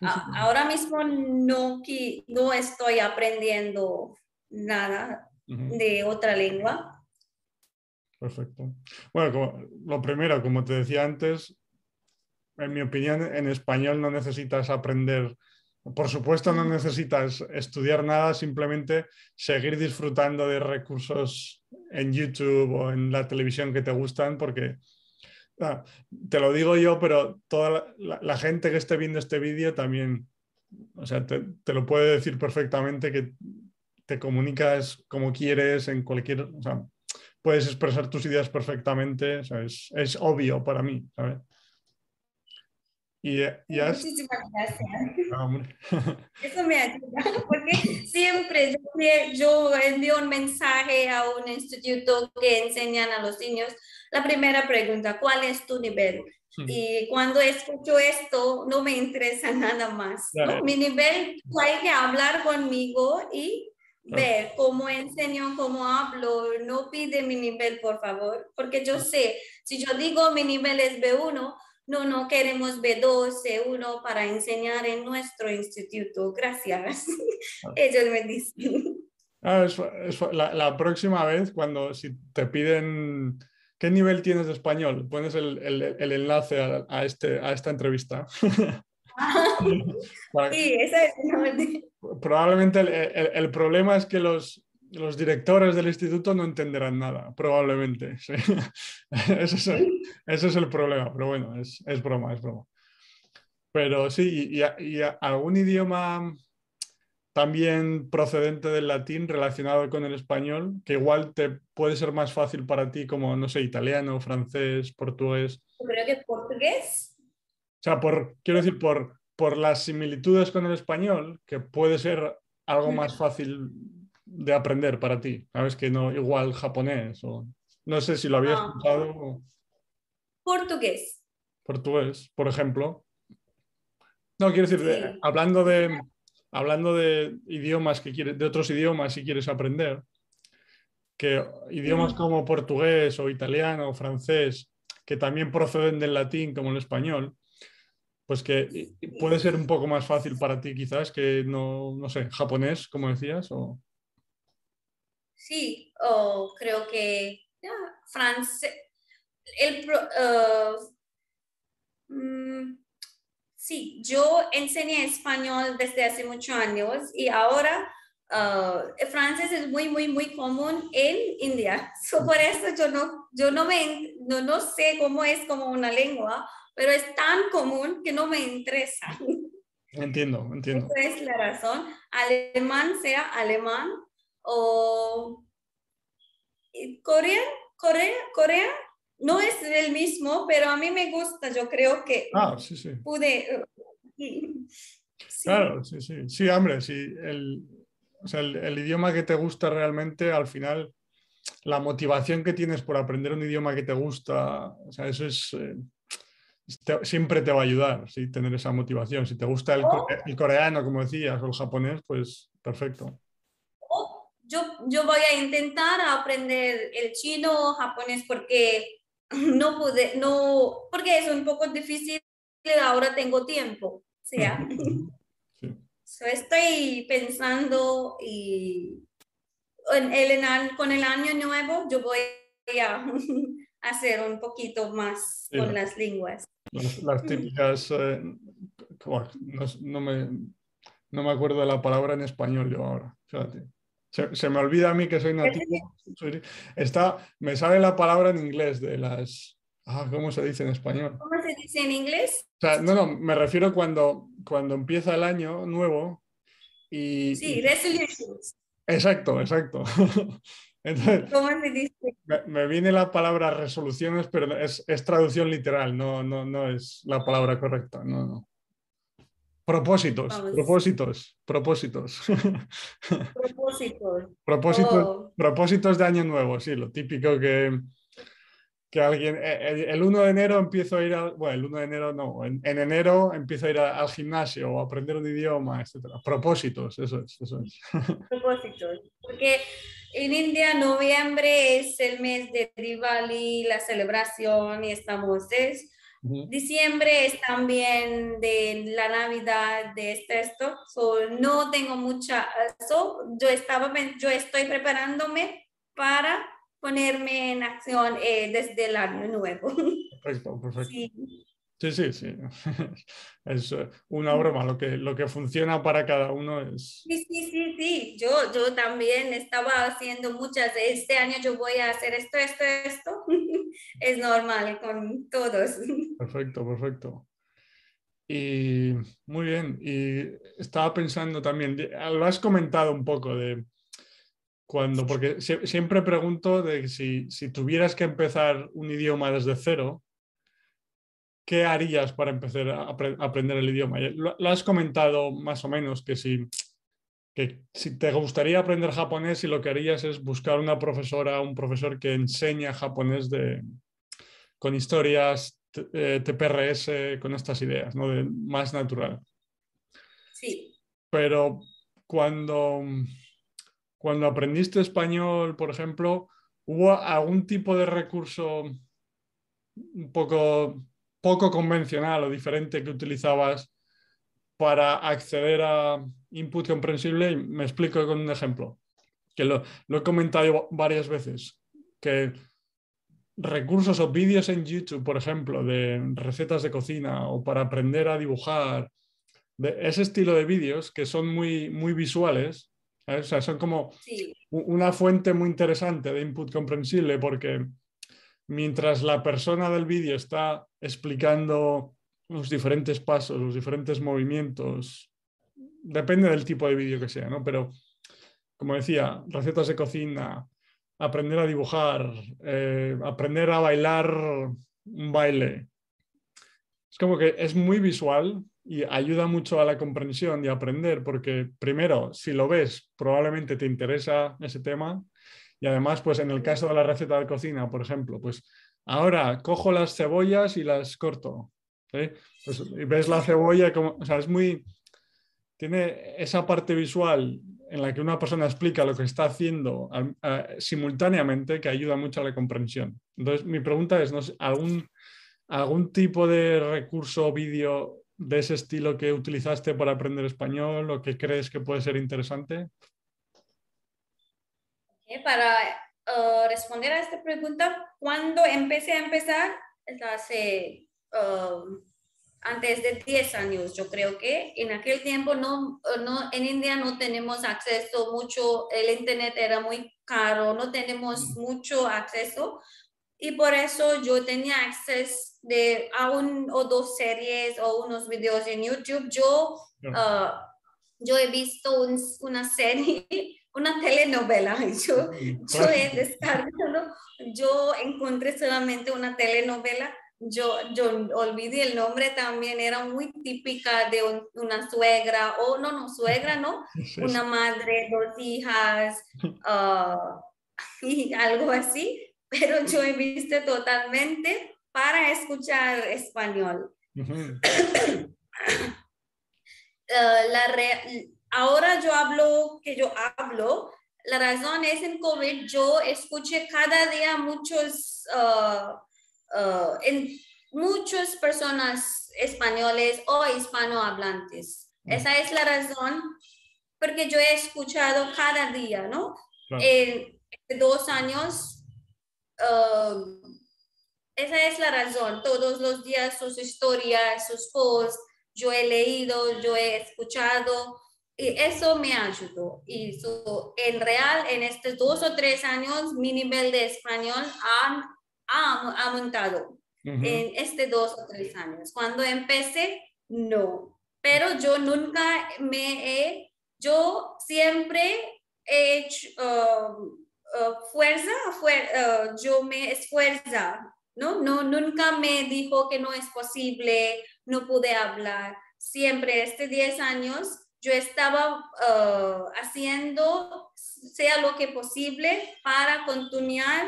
Ahora mismo no, no estoy aprendiendo nada de otra lengua. Perfecto. Bueno, lo primero, como te decía antes, en mi opinión, en español no necesitas aprender, por supuesto no necesitas estudiar nada, simplemente seguir disfrutando de recursos en YouTube o en la televisión que te gustan, porque ah, te lo digo yo, pero toda la, gente que esté viendo este vídeo también, o sea, te, lo puede decir perfectamente que te comunicas como quieres en cualquier, o sea, puedes expresar tus ideas perfectamente, es, es obvio para mí, ¿sabes? Y, Muchísimas gracias. Ah, Eso me ayuda, porque siempre yo, envío un mensaje a un instituto que enseñan a los niños. La primera pregunta, ¿cuál es tu nivel? Y cuando escucho esto, no me interesa nada más. Mi nivel, hay que hablar conmigo y ver cómo enseño, cómo hablo. No pide mi nivel, por favor, porque yo sé, si yo digo mi nivel es B1, no, no queremos B2, C1 para enseñar en nuestro instituto. Gracias. Ah. Ellos me dicen. Ah, la, próxima vez, cuando si te piden qué nivel tienes de español, pones el, enlace a, este, a esta entrevista. sí, esa es. Probablemente el, problema es que los, los directores del instituto no entenderán nada, probablemente. ese, es el, problema, pero bueno, es, broma, es broma. Pero sí, y, algún idioma también procedente del latín relacionado con el español, que igual te puede ser más fácil para ti como, no sé, italiano, francés, portugués. Creo que portugués. O sea, por, quiero decir, por, por las similitudes con el español, que puede ser algo más fácil de aprender para ti? ¿Sabes que no igual japonés? O, no sé si lo habías ah. escuchado. Portugués. Portugués, por ejemplo. No, quiero decir, hablando de hablando de idiomas que quieres, de otros idiomas si quieres aprender, que idiomas como portugués o italiano o francés, que también proceden del latín como el español, pues que puede ser un poco más fácil para ti quizás que no, no sé, japonés, como decías, o... Sí, o creo que francés. El, uh, mm, sí, yo enseñé español desde hace muchos años y ahora uh, el francés es muy, muy, muy común en India. por eso yo no, yo no, me, no, no sé cómo es como una lengua, pero es tan común que no me interesa. Entiendo, entiendo. Esa es la razón. Alemán sea alemán, o Corea, Corea, Corea no es el mismo, pero a mí me gusta, yo creo que ah, sí, sí. pude... Claro, sí, sí. Sí, hombre, sí. El, o sea, el, idioma que te gusta realmente, al final, la motivación que tienes por aprender un idioma que te gusta, o sea, eso es... Eh, siempre te va a ayudar, ¿sí? tener esa motivación. Si te gusta el, oh. el coreano, como decías, o el japonés, pues perfecto yo, voy a intentar aprender el chino o japonés porque no pude, no, porque es un poco difícil, ahora tengo tiempo. sea. estoy pensando y el, con el año nuevo yo voy a hacer un poquito más con las lenguas. Las, típicas, eh, no, me, no me acuerdo de la palabra en español yo ahora, fíjate. Se, me olvida a mí que soy nativo. está, me sale la palabra en inglés de las... Ah, ¿Cómo se dice en español? ¿Cómo se dice en inglés? no, no, me refiero cuando, cuando empieza el año nuevo y... Sí, resolutions. Exacto, exacto. ¿Cómo se dice? Me, viene la palabra resoluciones, pero es, es, traducción literal, no, no, no es la palabra correcta. No, no. Propósitos, propósitos, propósitos. Propósitos. propósitos, oh. propósitos de año nuevo, sí, lo típico que, que alguien, eh, el, 1 de enero empiezo a ir al, bueno, el 1 de enero no, en, enero empiezo a ir al gimnasio o a aprender un idioma, etc. Propósitos, eso es, eso es. Propósitos, porque en India noviembre es el mes de Diwali, la celebración y estamos, es Diciembre es también de la Navidad de este esto, no tengo mucha, yo estaba, yo estoy preparándome para ponerme en acción eh, desde el año nuevo. Perfecto, perfecto. Sí, sí, sí. Es eh, una broma. Lo que, lo que funciona para cada uno es. Sí, sí, sí, sí. Yo, yo también estaba haciendo muchas. Este año yo voy a hacer esto, esto, esto. es normal con todos. Perfecto, perfecto. Y muy bien. Y estaba pensando también, lo has comentado un poco de cuando, porque siempre pregunto de si, si tuvieras que empezar un idioma desde cero, ¿qué harías para empezar a aprender el idioma? Lo, has comentado más o menos que si, que si te gustaría aprender japonés y lo que harías es buscar una profesora, un profesor que enseña japonés de, con historias TPRS, eh, con estas ideas, ¿no? De más natural. Sí. Pero cuando, cuando aprendiste español, por ejemplo, ¿hubo algún tipo de recurso un poco poco convencional o diferente que utilizabas para acceder a input comprensible. Y me explico con un ejemplo, que lo, he comentado varias veces, que recursos o vídeos en YouTube, por ejemplo, de recetas de cocina o para aprender a dibujar, de ese estilo de vídeos que son muy, muy visuales, o sea, son como una fuente muy interesante de input comprensible porque mientras la persona del vídeo está explicando los diferentes pasos, los diferentes movimientos, depende del tipo de vídeo que sea, ¿no? Pero, como decía, recetas de cocina, aprender a dibujar, eh, aprender a bailar un baile. Es como que es muy visual y ayuda mucho a la comprensión y aprender, porque primero, si lo ves, probablemente te interesa ese tema y además, pues en el caso de la receta de cocina, por ejemplo, pues ahora cojo las cebollas y las corto. Pues, y ves la cebolla como, o sea, es muy, tiene esa parte visual en la que una persona explica lo que está haciendo simultáneamente que ayuda mucho a la comprensión. Entonces, mi pregunta es, ¿no? ¿algún, ¿algún tipo de recurso o vídeo de ese estilo que utilizaste para aprender español o que crees que puede ser interesante? Para uh, responder a esta pregunta, cuando empecé a empezar, hace um, antes de 10 años, yo creo que en aquel tiempo no, no, en India no tenemos acceso mucho, el internet era muy caro, no tenemos mucho acceso y por eso yo tenía acceso de a un o dos series o unos videos en YouTube. Yo, uh, yo he visto una serie una telenovela. Yo, yo he descargado, yo encontré solamente una telenovela. Yo, yo olvidé el nombre también, era muy típica de una suegra, o no, no, suegra, ¿no? Una madre, dos hijas, uh, y algo así, pero yo he visto totalmente para escuchar español. uh, la re ahora yo hablo, que yo hablo, la razón es en COVID, yo escuché cada día muchos, uh, uh, en muchas personas españoles o hispanohablantes. Mm. Esa es la razón porque yo he escuchado cada día, ¿no? En, dos años, uh, esa es la razón. Todos los días sus historias, sus posts, yo he leído, yo he escuchado y eso me ayudó. Y en real, en estos dos o tres años, mi nivel de español ha, ha aumentado en estos dos o tres años. Cuando empecé, no. Pero yo nunca me he, yo siempre he hecho uh, uh, fuerza, uh, yo me esfuerza, ¿no? ¿no? Nunca me dijo que no es posible, no pude hablar. Siempre, este 10 años, yo estaba uh, haciendo sea lo que posible para continuar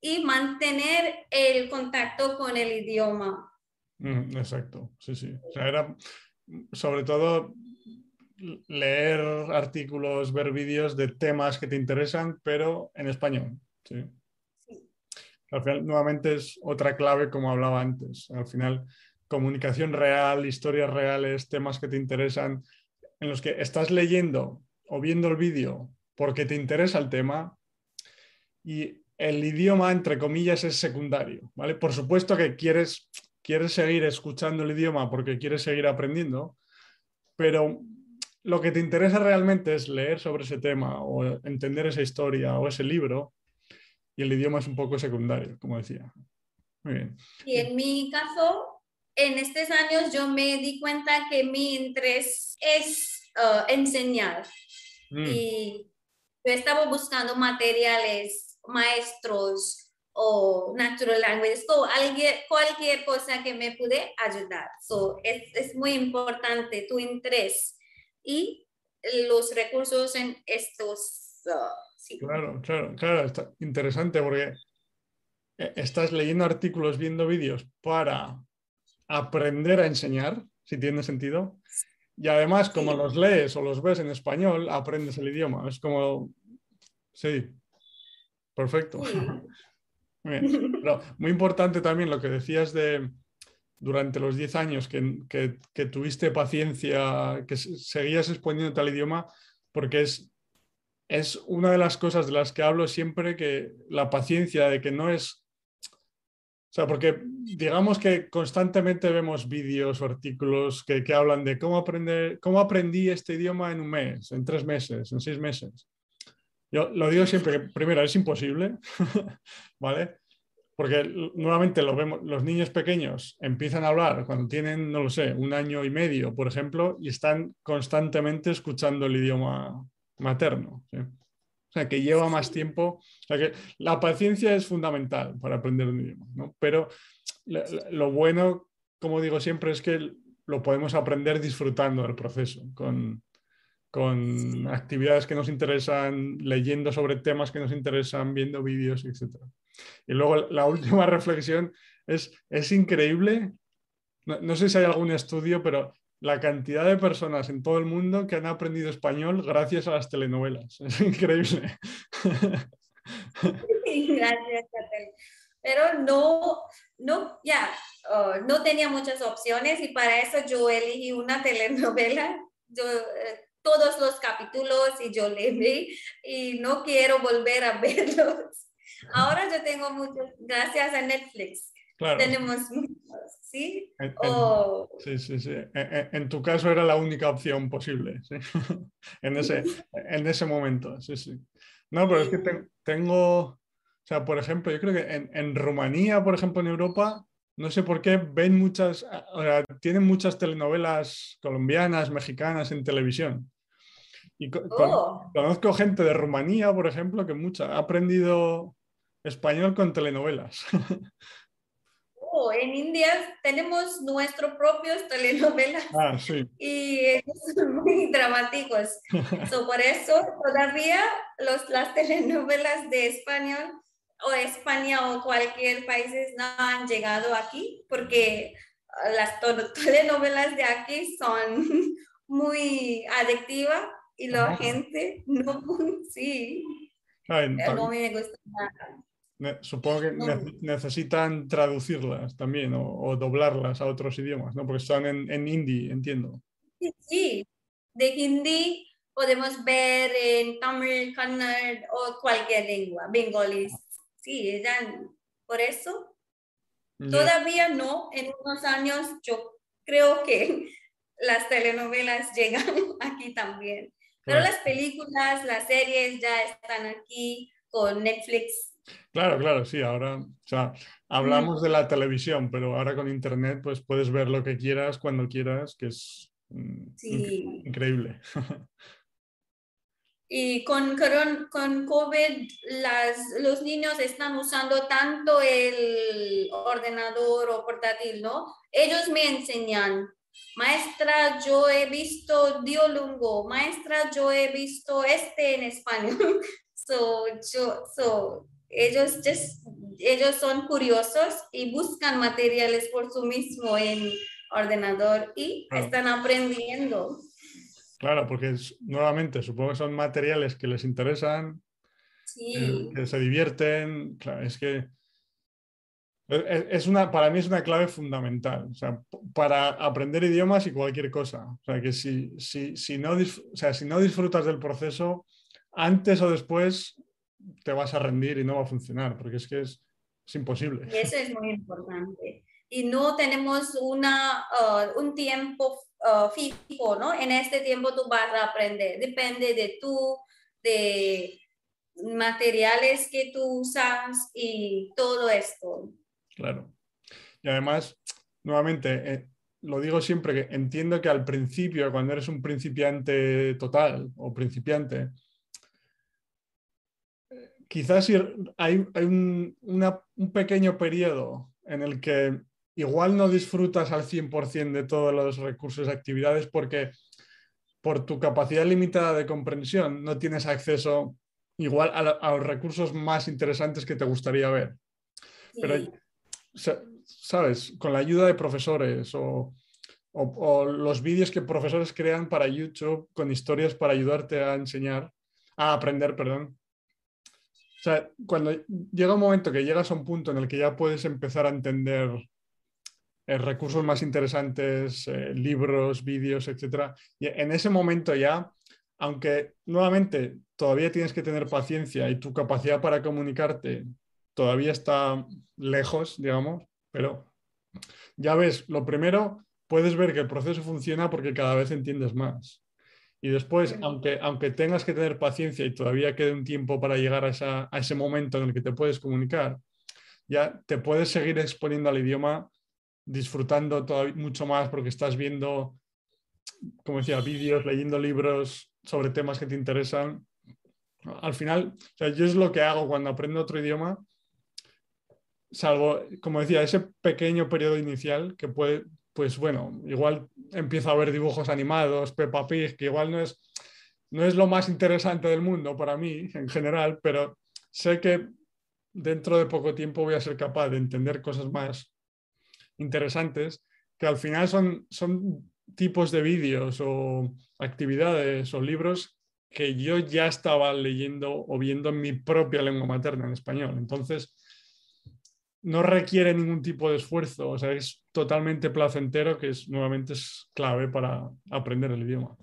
y mantener el contacto con el idioma. exacto, sí, sí. O sea, era sobre todo leer artículos, ver vídeos de temas que te interesan, pero en español. Sí. Al final, nuevamente es otra clave como hablaba antes. Al final, comunicación real, historias reales, temas que te interesan, en los que estás leyendo o viendo el vídeo porque te interesa el tema y el idioma, entre comillas, es secundario, ¿vale? Por supuesto que quieres, quieres seguir escuchando el idioma porque quieres seguir aprendiendo, pero lo que te interesa realmente es leer sobre ese tema o entender esa historia o ese libro y el idioma es un poco secundario, como decía. Muy bien. Y en mi caso, en estos años yo me di cuenta que mi interés es uh, enseñar. Mm. Y yo estaba buscando materiales, maestros o natural language, o cualquier cosa que me pude ayudar. So, es, es muy importante tu interés y los recursos en estos. Uh, claro, claro, claro, está interesante porque eh, estás leyendo artículos, viendo vídeos para aprender a enseñar, si tiene sentido. Y además, como los lees o los ves en español, aprendes el idioma. Es como, sí, perfecto. muy importante también lo que decías de, durante los 10 años que, tuviste paciencia, que seguías exponiendo tal idioma, porque es, es una de las cosas de las que hablo siempre, que la paciencia de que no es... O sea, porque digamos que constantemente vemos vídeos o artículos que, que hablan de cómo, aprender, cómo aprendí este idioma en un mes, en tres meses, en seis meses. Yo lo digo siempre que, primero, es imposible, ¿vale? Porque nuevamente lo vemos, los niños pequeños empiezan a hablar cuando tienen, no lo sé, un año y medio, por ejemplo, y están constantemente escuchando el idioma materno. O sea, que lleva más tiempo. O sea, que la paciencia es fundamental para aprender un idioma, ¿no? Pero lo bueno, como digo siempre, es que lo podemos aprender disfrutando del proceso, con, con actividades que nos interesan, leyendo sobre temas que nos interesan, viendo vídeos, etc. Y luego la última reflexión es, es increíble, no, sé si hay algún estudio, pero la cantidad de personas en todo el mundo que han aprendido español gracias a las telenovelas. Es increíble. Gracias, Pero no, no, ya, oh, no tenía muchas opciones y para eso yo elegí una telenovela. Yo, eh, todos los capítulos y yo le vi y no quiero volver a verlos. Ahora yo tengo muchos, gracias a Netflix. Claro. Tenemos ¿sí? En, sí, sí, sí. En, tu caso era la única opción posible, ¿sí? en, ese, en ese momento, sí, sí. No, pero es que tengo, o sea, por ejemplo, yo creo que en, en, Rumanía, por ejemplo, en Europa, no sé por qué ven muchas, o sea, tienen muchas telenovelas colombianas, mexicanas en televisión. Y oh. conozco gente de Rumanía, por ejemplo, que mucha ha aprendido español con telenovelas. En India tenemos nuestros propios telenovelas ah, sí. y son muy dramáticos. por eso todavía los, las telenovelas de español o España o cualquier país no han llegado aquí porque las telenovelas de aquí son muy adictivas y la gente no, sí, no me gusta nada. Supongo que necesitan traducirlas también o, doblarlas a otros idiomas, ¿no? Porque están en, en hindi, entiendo. Sí, de hindi podemos ver en Tamil, Kannada o cualquier lengua, bengalí. Sí, por eso todavía no, en unos años yo creo que las telenovelas llegan aquí también. Pero las películas, las series ya están aquí con Netflix. Claro, claro, sí, ahora, o sea, hablamos de la televisión, pero ahora con Internet pues puedes ver lo que quieras, cuando quieras, que es mm, increíble. Y con, con COVID, las, los niños están usando tanto el ordenador o portátil, ¿no? Ellos me enseñan Maestra, yo he visto Diolungo. Maestra, yo he visto este en español. so, so, ellos, just, ellos son curiosos y buscan materiales por su mismo en ordenador y están aprendiendo. Claro, porque nuevamente supongo que son materiales que les interesan, que se divierten. Claro, es que Es una, para mí es una clave fundamental, o sea, para aprender idiomas y cualquier cosa. O sea, que si, si, si, no, o sea, si no disfrutas del proceso, antes o después te vas a rendir y no va a funcionar, porque es que es, es imposible. Y eso es muy importante. Y no tenemos una, uh, un tiempo uh, fijo, ¿no? En este tiempo tú vas a aprender. Depende de tú, de materiales que tú usas y todo esto. Claro. Y además, nuevamente, eh, lo digo siempre que entiendo que al principio, cuando eres un principiante total o principiante, quizás hay, un, un, pequeño periodo en el que igual no disfrutas al 100% de todos los recursos y actividades porque por tu capacidad limitada de comprensión no tienes acceso igual a, los recursos más interesantes que te gustaría ver. Pero ¿sabes? Con la ayuda de profesores o, los vídeos que profesores crean para YouTube con historias para ayudarte a enseñar, a aprender, perdón. O sea, cuando llega un momento que llegas a un punto en el que ya puedes empezar a entender eh, recursos más interesantes, eh, libros, vídeos, etc. Y en ese momento ya, aunque nuevamente todavía tienes que tener paciencia y tu capacidad para comunicarte todavía está lejos, digamos, pero ya ves, lo primero, puedes ver que el proceso funciona porque cada vez entiendes más. Y después, aunque, aunque tengas que tener paciencia y todavía quede un tiempo para llegar a, ese momento en el que te puedes comunicar, ya te puedes seguir exponiendo al idioma disfrutando todavía mucho más porque estás viendo, como decía, vídeos, leyendo libros sobre temas que te interesan. Al final, yo es lo que hago cuando aprendo otro idioma, salvo, como decía, ese pequeño periodo inicial que puede, pues bueno, igual empiezo a ver dibujos animados, Peppa Pig, que igual no es, no es lo más interesante del mundo para mí en general, pero sé que dentro de poco tiempo voy a ser capaz de entender cosas más interesantes que al final son, son tipos de vídeos o actividades o libros que yo ya estaba leyendo o viendo en mi propia lengua materna, en español. Entonces, no requiere ningún tipo de esfuerzo, o sea, es totalmente placentero, que es, nuevamente es clave para aprender el idioma.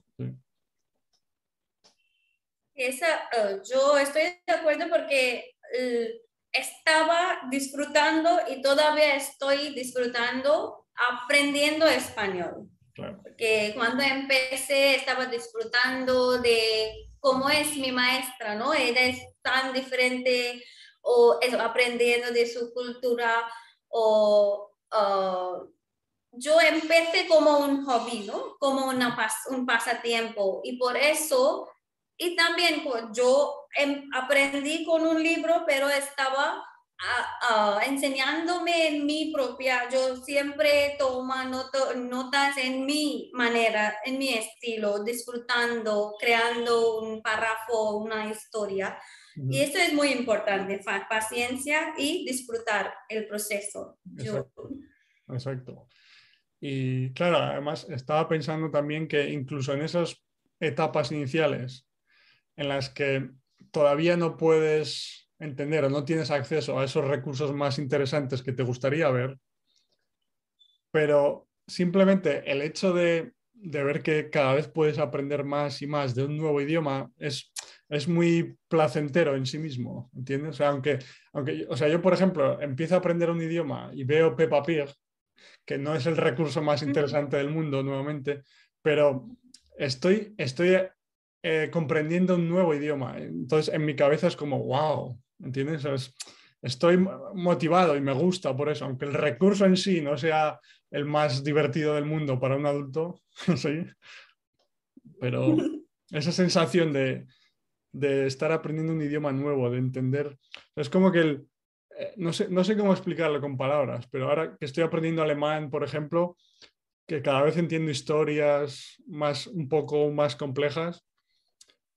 Esa, eh, yo estoy de acuerdo porque eh, estaba disfrutando y todavía estoy disfrutando aprendiendo español. Porque cuando empecé estaba disfrutando de cómo es mi maestra, ¿no? Ella es tan diferente o eso, aprendiendo de su cultura o yo empecé como un hobby, ¿no? Como una un pasatiempo y por eso y también pues, yo em, aprendí con un libro, pero estaba enseñándome en mi propia, yo siempre tomo notas en mi manera, en mi estilo, disfrutando, creando un párrafo, una historia. Y eso es muy importante, paciencia y disfrutar el proceso. Exacto. Y claro, además estaba pensando también que incluso en esas etapas iniciales en las que todavía no puedes entender o no tienes acceso a esos recursos más interesantes que te gustaría ver, pero simplemente el hecho de, de ver que cada vez puedes aprender más y más de un nuevo idioma es es muy placentero en sí mismo, ¿entiendes? O sea, aunque, aunque o sea, yo, por ejemplo, empiezo a aprender un idioma y veo Peppa Pig, que no es el recurso más interesante del mundo nuevamente, pero estoy, estoy eh, comprendiendo un nuevo idioma. Entonces, en mi cabeza es como, wow, ¿entiendes? estoy motivado y me gusta por eso, aunque el recurso en sí no sea el más divertido del mundo para un adulto, ¿sí? Pero esa sensación de, de estar aprendiendo un idioma nuevo, de entender. Es como que el, eh, no, sé, no sé cómo explicarlo con palabras, pero ahora que estoy aprendiendo alemán, por ejemplo, que cada vez entiendo historias más, un poco más complejas,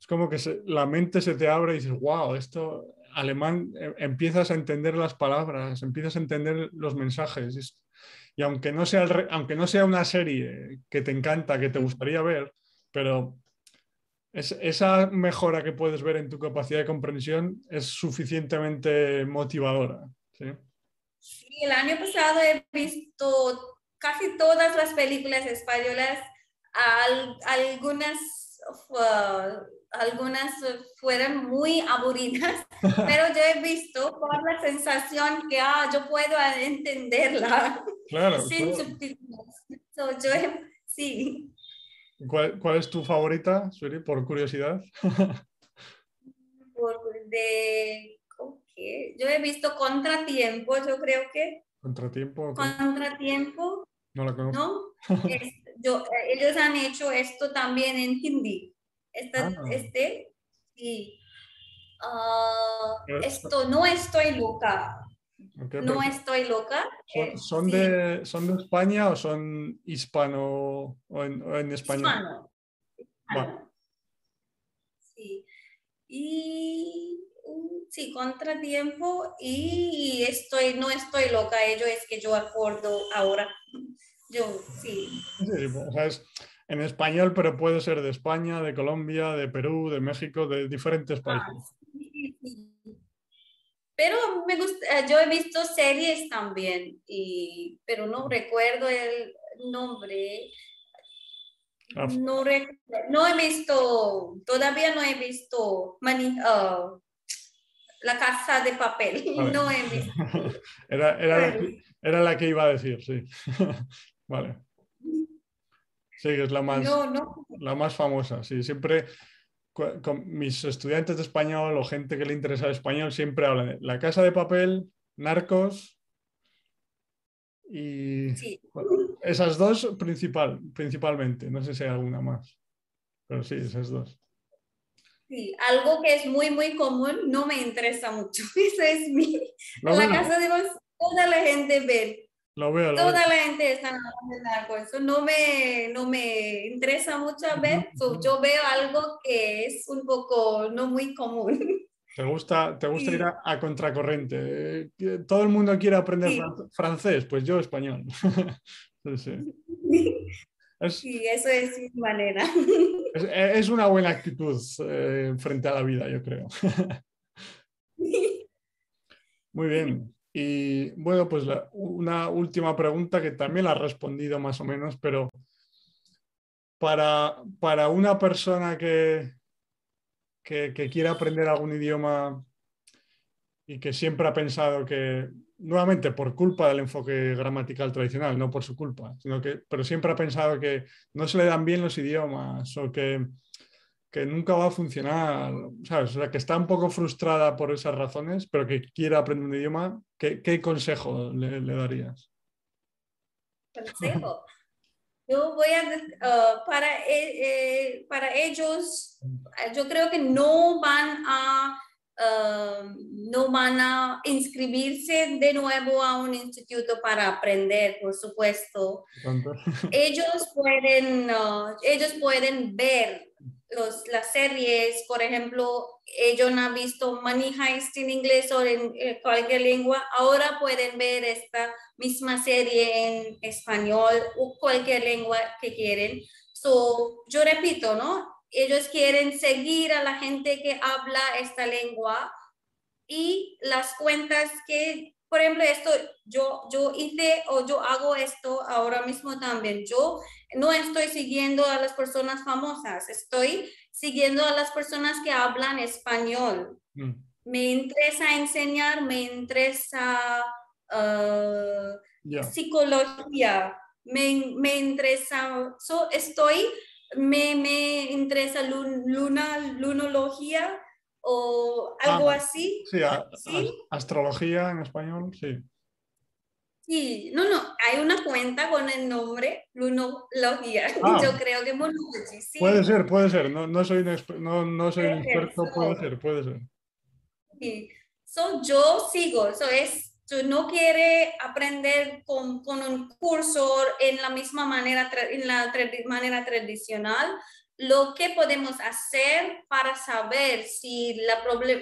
es como que la mente se te abre y dices, wow, esto alemán, eh, empiezas a entender las palabras, empiezas a entender los mensajes. Y aunque no sea, aunque no sea una serie que te encanta, que te gustaría ver, pero esa mejora que puedes ver en tu capacidad de comprensión es suficientemente motivadora. Sí, el año pasado he visto casi todas las películas españolas, algunas, algunas fueron muy aburridas, pero yo he visto por la sensación que ah, yo puedo entenderla claro, sin subtítulos. yo sí. ¿Cuál, ¿Cuál, es tu favorita, Suri, por curiosidad? por, de, okay. Yo he visto Contratiempo, yo creo que. Contratiempo. Contratiempo. No la conozco. ¿no? yo, ellos han hecho esto también en hindi. Esta, Ah. Este, sí. Ah, esto, no estoy loca. No estoy loca. ¿Son, eh, son sí, de, ¿Son de España o son hispano o en, o en español? hispano. Hispano. Sí. Y mm, sí, contratiempo y estoy, no estoy loca, ello es que yo acuerdo ahora. Yo, sí. Sí, o sea, es en español, pero puede ser de España, de Colombia, de Perú, de México, de diferentes Ah, países. sí, sí. Pero me gusta, eh, yo he visto series también, y, pero no recuerdo el nombre. Ah. No, no he visto, todavía no he visto Mani- ah, La Casa de Papel. No he visto. Era, era, la que, era la que iba a decir, sí. Vale. Sí, es la más, No, no. la más famosa. Sí, siempre con mis estudiantes de español o gente que le interesa el español siempre hablan de La Casa de Papel, Narcos y Sí. esas dos principal, principalmente. No sé si hay alguna más, pero sí, esas dos. Sí, algo que es muy, muy común no me interesa mucho. Eso es mi. La casa de los. Toda la gente ve, lo veo, lo veo. toda la gente está hablando de narco. Eso no me, no me interesa ver. So, yo veo algo que es un poco no muy común. Te gusta, te gusta Sí. ir a, a contracorriente. Eh, Todo el mundo quiere aprender Sí. francés, pues yo español. Sí, sí. Es, Sí, eso es mi manera. es- es una buena actitud eh, frente a la vida, yo creo. Muy bien. Y bueno, pues una última pregunta que también la has respondido más o menos, pero para, para una persona que, que, que quiera aprender algún idioma y que siempre ha pensado que, nuevamente por culpa del enfoque gramatical tradicional, no por su culpa, sino que, pero siempre ha pensado que no se le dan bien los idiomas o que, que nunca va a funcionar, ¿sabes? O sea, que está un poco frustrada por esas razones, pero que quiere aprender un idioma, ¿qué, qué consejo le, le darías? Consejo. Yo voy a, ah, para, e- eh, para ellos, yo creo que no van a, ah, no van a inscribirse de nuevo a un instituto para aprender, por supuesto. Tanto. ellos pueden, uh, ellos pueden ver los, las series, por ejemplo, ellos no han visto Money Heist en inglés o en eh, cualquier lengua, ahora pueden ver esta misma serie en español o cualquier lengua que quieren. So, yo repito, ¿no? Ellos quieren seguir a la gente que habla esta lengua y las cuentas que, por ejemplo, esto yo, yo hice o yo hago esto ahora mismo también. Yo no estoy siguiendo a las personas famosas, estoy siguiendo a las personas que hablan español. Mm, Me interesa enseñar, me interesa ah, psicología, me, me interesa, so, estoy, me, me interesa lun- luna, lunología o algo Ah, así. Sí, a- ¿Sí? a- astrología en español, sí. Sí, no, no, hay una cuenta con el nombre lunología. Ah. Yo creo que monology, sí. Puede ser, puede ser. No, no soy un, exper- no, no soy ser, experto, so- puede ser, puede ser. Sí. So, yo sigo, so es, yo no quiere aprender con, con un curso en la misma manera, tra- en la tradi- manera tradicional. Lo que podemos hacer para saber si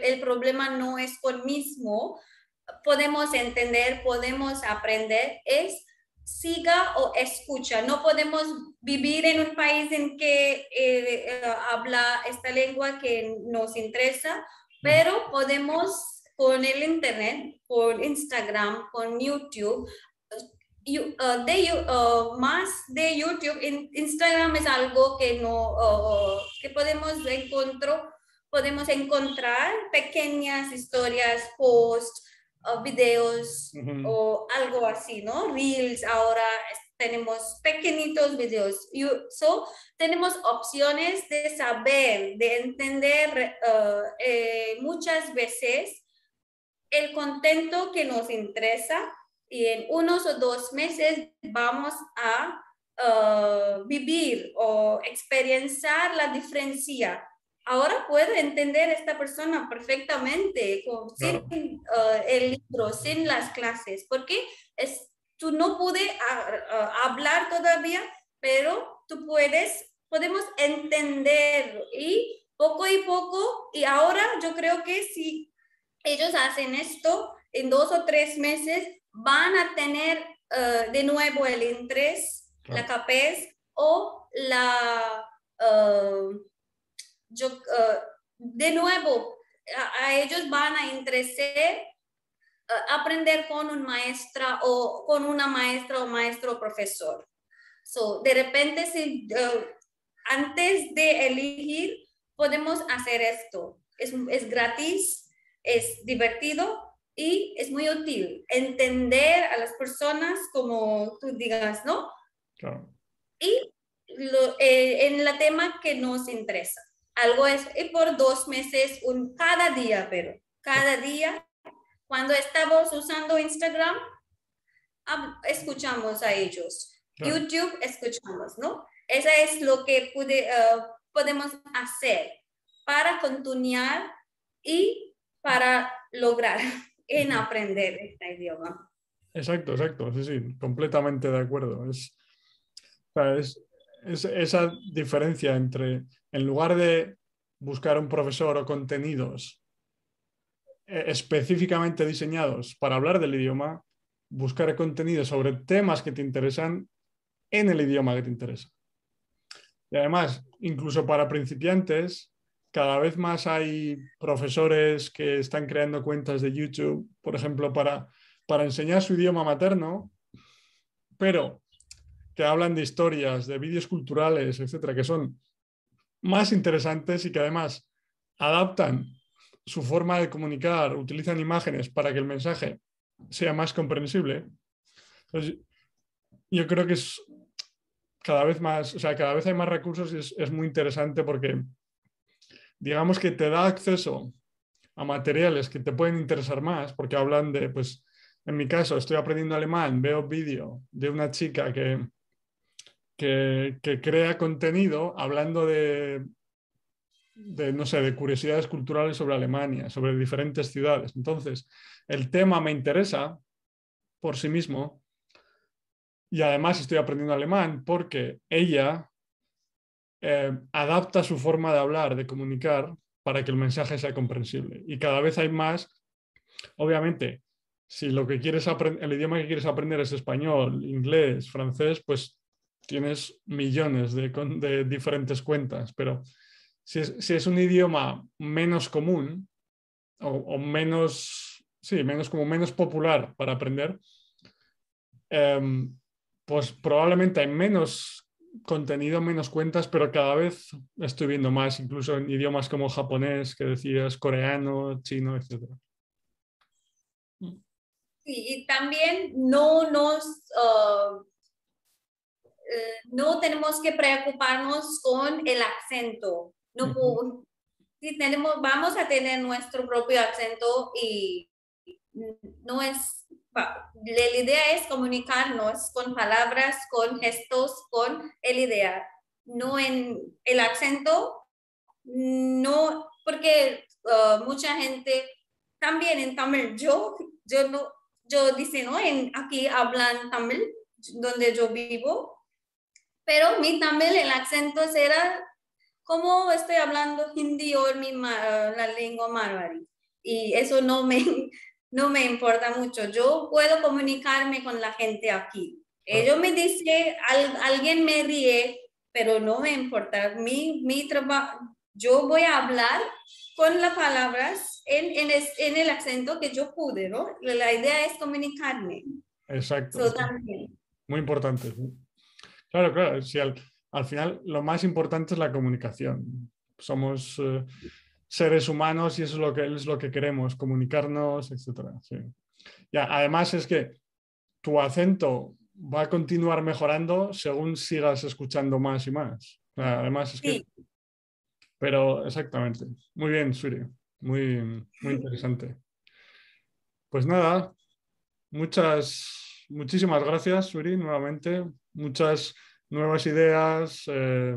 el problema no es con mismo, podemos entender, podemos aprender, es siga o escucha. No podemos vivir en un país en que eh, habla esta lengua que nos interesa, pero podemos con el Internet, con Instagram, con YouTube. Uh, de, uh, más de YouTube, Instagram es algo que, no, uh, que podemos encontrar, podemos encontrar pequeñas historias, posts, videos o algo así, ¿no? Reels ahora tenemos pequeñitos videos. So, tenemos opciones de saber, de entender uh, eh, muchas veces el contento que nos interesa y en unos o dos meses vamos a uh, vivir o experienciar la diferencia. Ahora puedo entender a esta persona perfectamente sin uh, el libro, sin las clases, porque es tú no pude hablar todavía, pero tú puedes, podemos entender y poco y poco, y ahora yo creo que si ellos hacen esto en dos o tres meses, van a tener eh, de nuevo el interés, la capaz o la, uh, yo, eh, de nuevo, a, a, ellos van a interesar aprender con un maestra o con una maestra o maestro profesor. So, de repente, si uh, antes de elegir, podemos hacer esto. Es, es gratis, es divertido y es muy útil entender a las personas como tú digas, ¿no? Claro. Y lo, eh, en el tema que nos interesa. Algo es y por dos meses, un, cada día, pero cada día cuando estamos usando Instagram, escuchamos a ellos. YouTube, escuchamos, ¿no? Eso es lo que pude, uh, podemos hacer para continuar y para lograr en aprender este idioma. Exacto, exacto, sí, sí, completamente de acuerdo. Es, es, es, esa diferencia entre, en lugar de buscar un profesor o contenidos eh, específicamente diseñados para hablar del idioma, buscar contenido sobre temas que te interesan en el idioma que te interesa. Y además, incluso para principiantes, cada vez más hay profesores que están creando cuentas de YouTube, por ejemplo, para, para enseñar su idioma materno, pero que hablan de historias, de vídeos culturales, etcétera, que son más interesantes y que además adaptan su forma de comunicar, utilizan imágenes para que el mensaje sea más comprensible. yo creo que es cada vez más, o sea, cada vez hay más recursos y es, muy interesante porque digamos que te da acceso a materiales que te pueden interesar más, porque hablan de, pues, en mi caso, estoy aprendiendo alemán, veo vídeo de una chica que, que, que, crea contenido hablando de de, no sé, de curiosidades culturales sobre Alemania, sobre diferentes ciudades. Entonces, el tema me interesa por sí mismo y además estoy aprendiendo alemán porque ella eh, adapta su forma de hablar, de comunicar, para que el mensaje sea comprensible. Y cada vez hay más, obviamente, si lo que quieres el idioma que quieres aprender es español, inglés, francés, pues tienes millones de, de diferentes cuentas, pero si es, un idioma menos común o, menos, sí, menos como menos popular para aprender, em, pues probablemente hay menos contenido, menos cuentas, pero cada vez estoy viendo más, incluso en idiomas como japonés, que decías, coreano, chino, etc. Sí, y también no nos... Uh, eh, no tenemos que preocuparnos con el acento. No, si tenemos, vamos a tener nuestro propio acento y no es, la idea es comunicarnos con palabras, con gestos, con el idea, no en el acento, no, porque uh, mucha gente también en Tamil, yo, yo no, yo dice, ¿no? En, aquí hablan Tamil, donde yo vivo, pero mi Tamil, el acento era como estoy hablando hindi o mi, la lengua marwari. Y eso no me, no me importa mucho. Yo puedo comunicarme con la gente aquí. Ellos me dicen, alguien me ríe, pero no me importa. Mi, mi trabajo, yo voy a hablar con las palabras en, en, el acento que yo pude, ¿no? La idea es comunicarme. Exacto. Muy importante. Claro, claro. Si al, al, final lo más importante es la comunicación. Somos eh, seres humanos y eso es lo que es lo que queremos, comunicarnos, etc. Sí. Ya, además es que tu acento va a continuar mejorando según sigas escuchando más y más. Además es que... Pero exactamente. Muy bien, Suri. Muy, muy interesante. Pues nada, muchas, muchísimas gracias, Suri, nuevamente. Muchas nuevas ideas. Eh,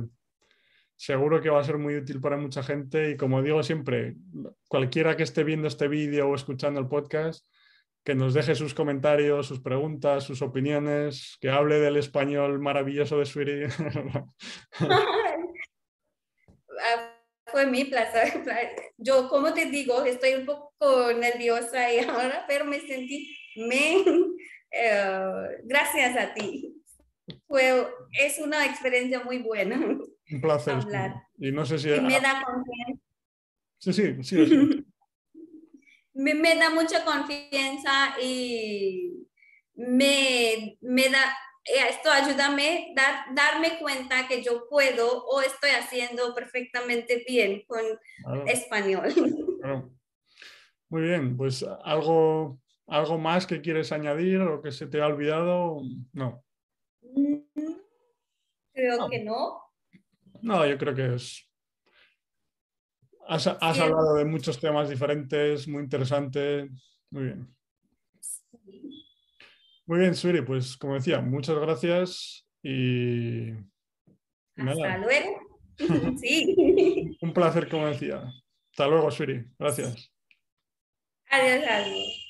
seguro que va a ser muy útil para mucha gente y como digo siempre, cualquiera que esté viendo este vídeo o escuchando el podcast, que nos deje sus comentarios, sus preguntas, sus opiniones, que hable del español maravilloso de Suri. Fue mi placer. Yo, como te digo, estoy un poco nerviosa y ahora, pero me sentí bien. Eh, gracias a ti. Fue, es una experiencia muy buena. Un placer. Y no sé si... me da confianza. Sí, sí, sí. sí. me, me, da mucha confianza y me, me da, eh, esto ayúdame a darme cuenta que yo puedo o estoy haciendo perfectamente bien con español. Muy bien, pues algo, algo más que quieres añadir o que se te ha olvidado, no. Mm, creo que no. No, yo creo que es. Has, hablado de muchos temas diferentes, muy interesante. Muy bien. Muy bien, Suri, pues como decía, muchas gracias y. Hasta luego. sí. Un placer, como decía. Hasta luego, Suri. Gracias. Adiós, adiós.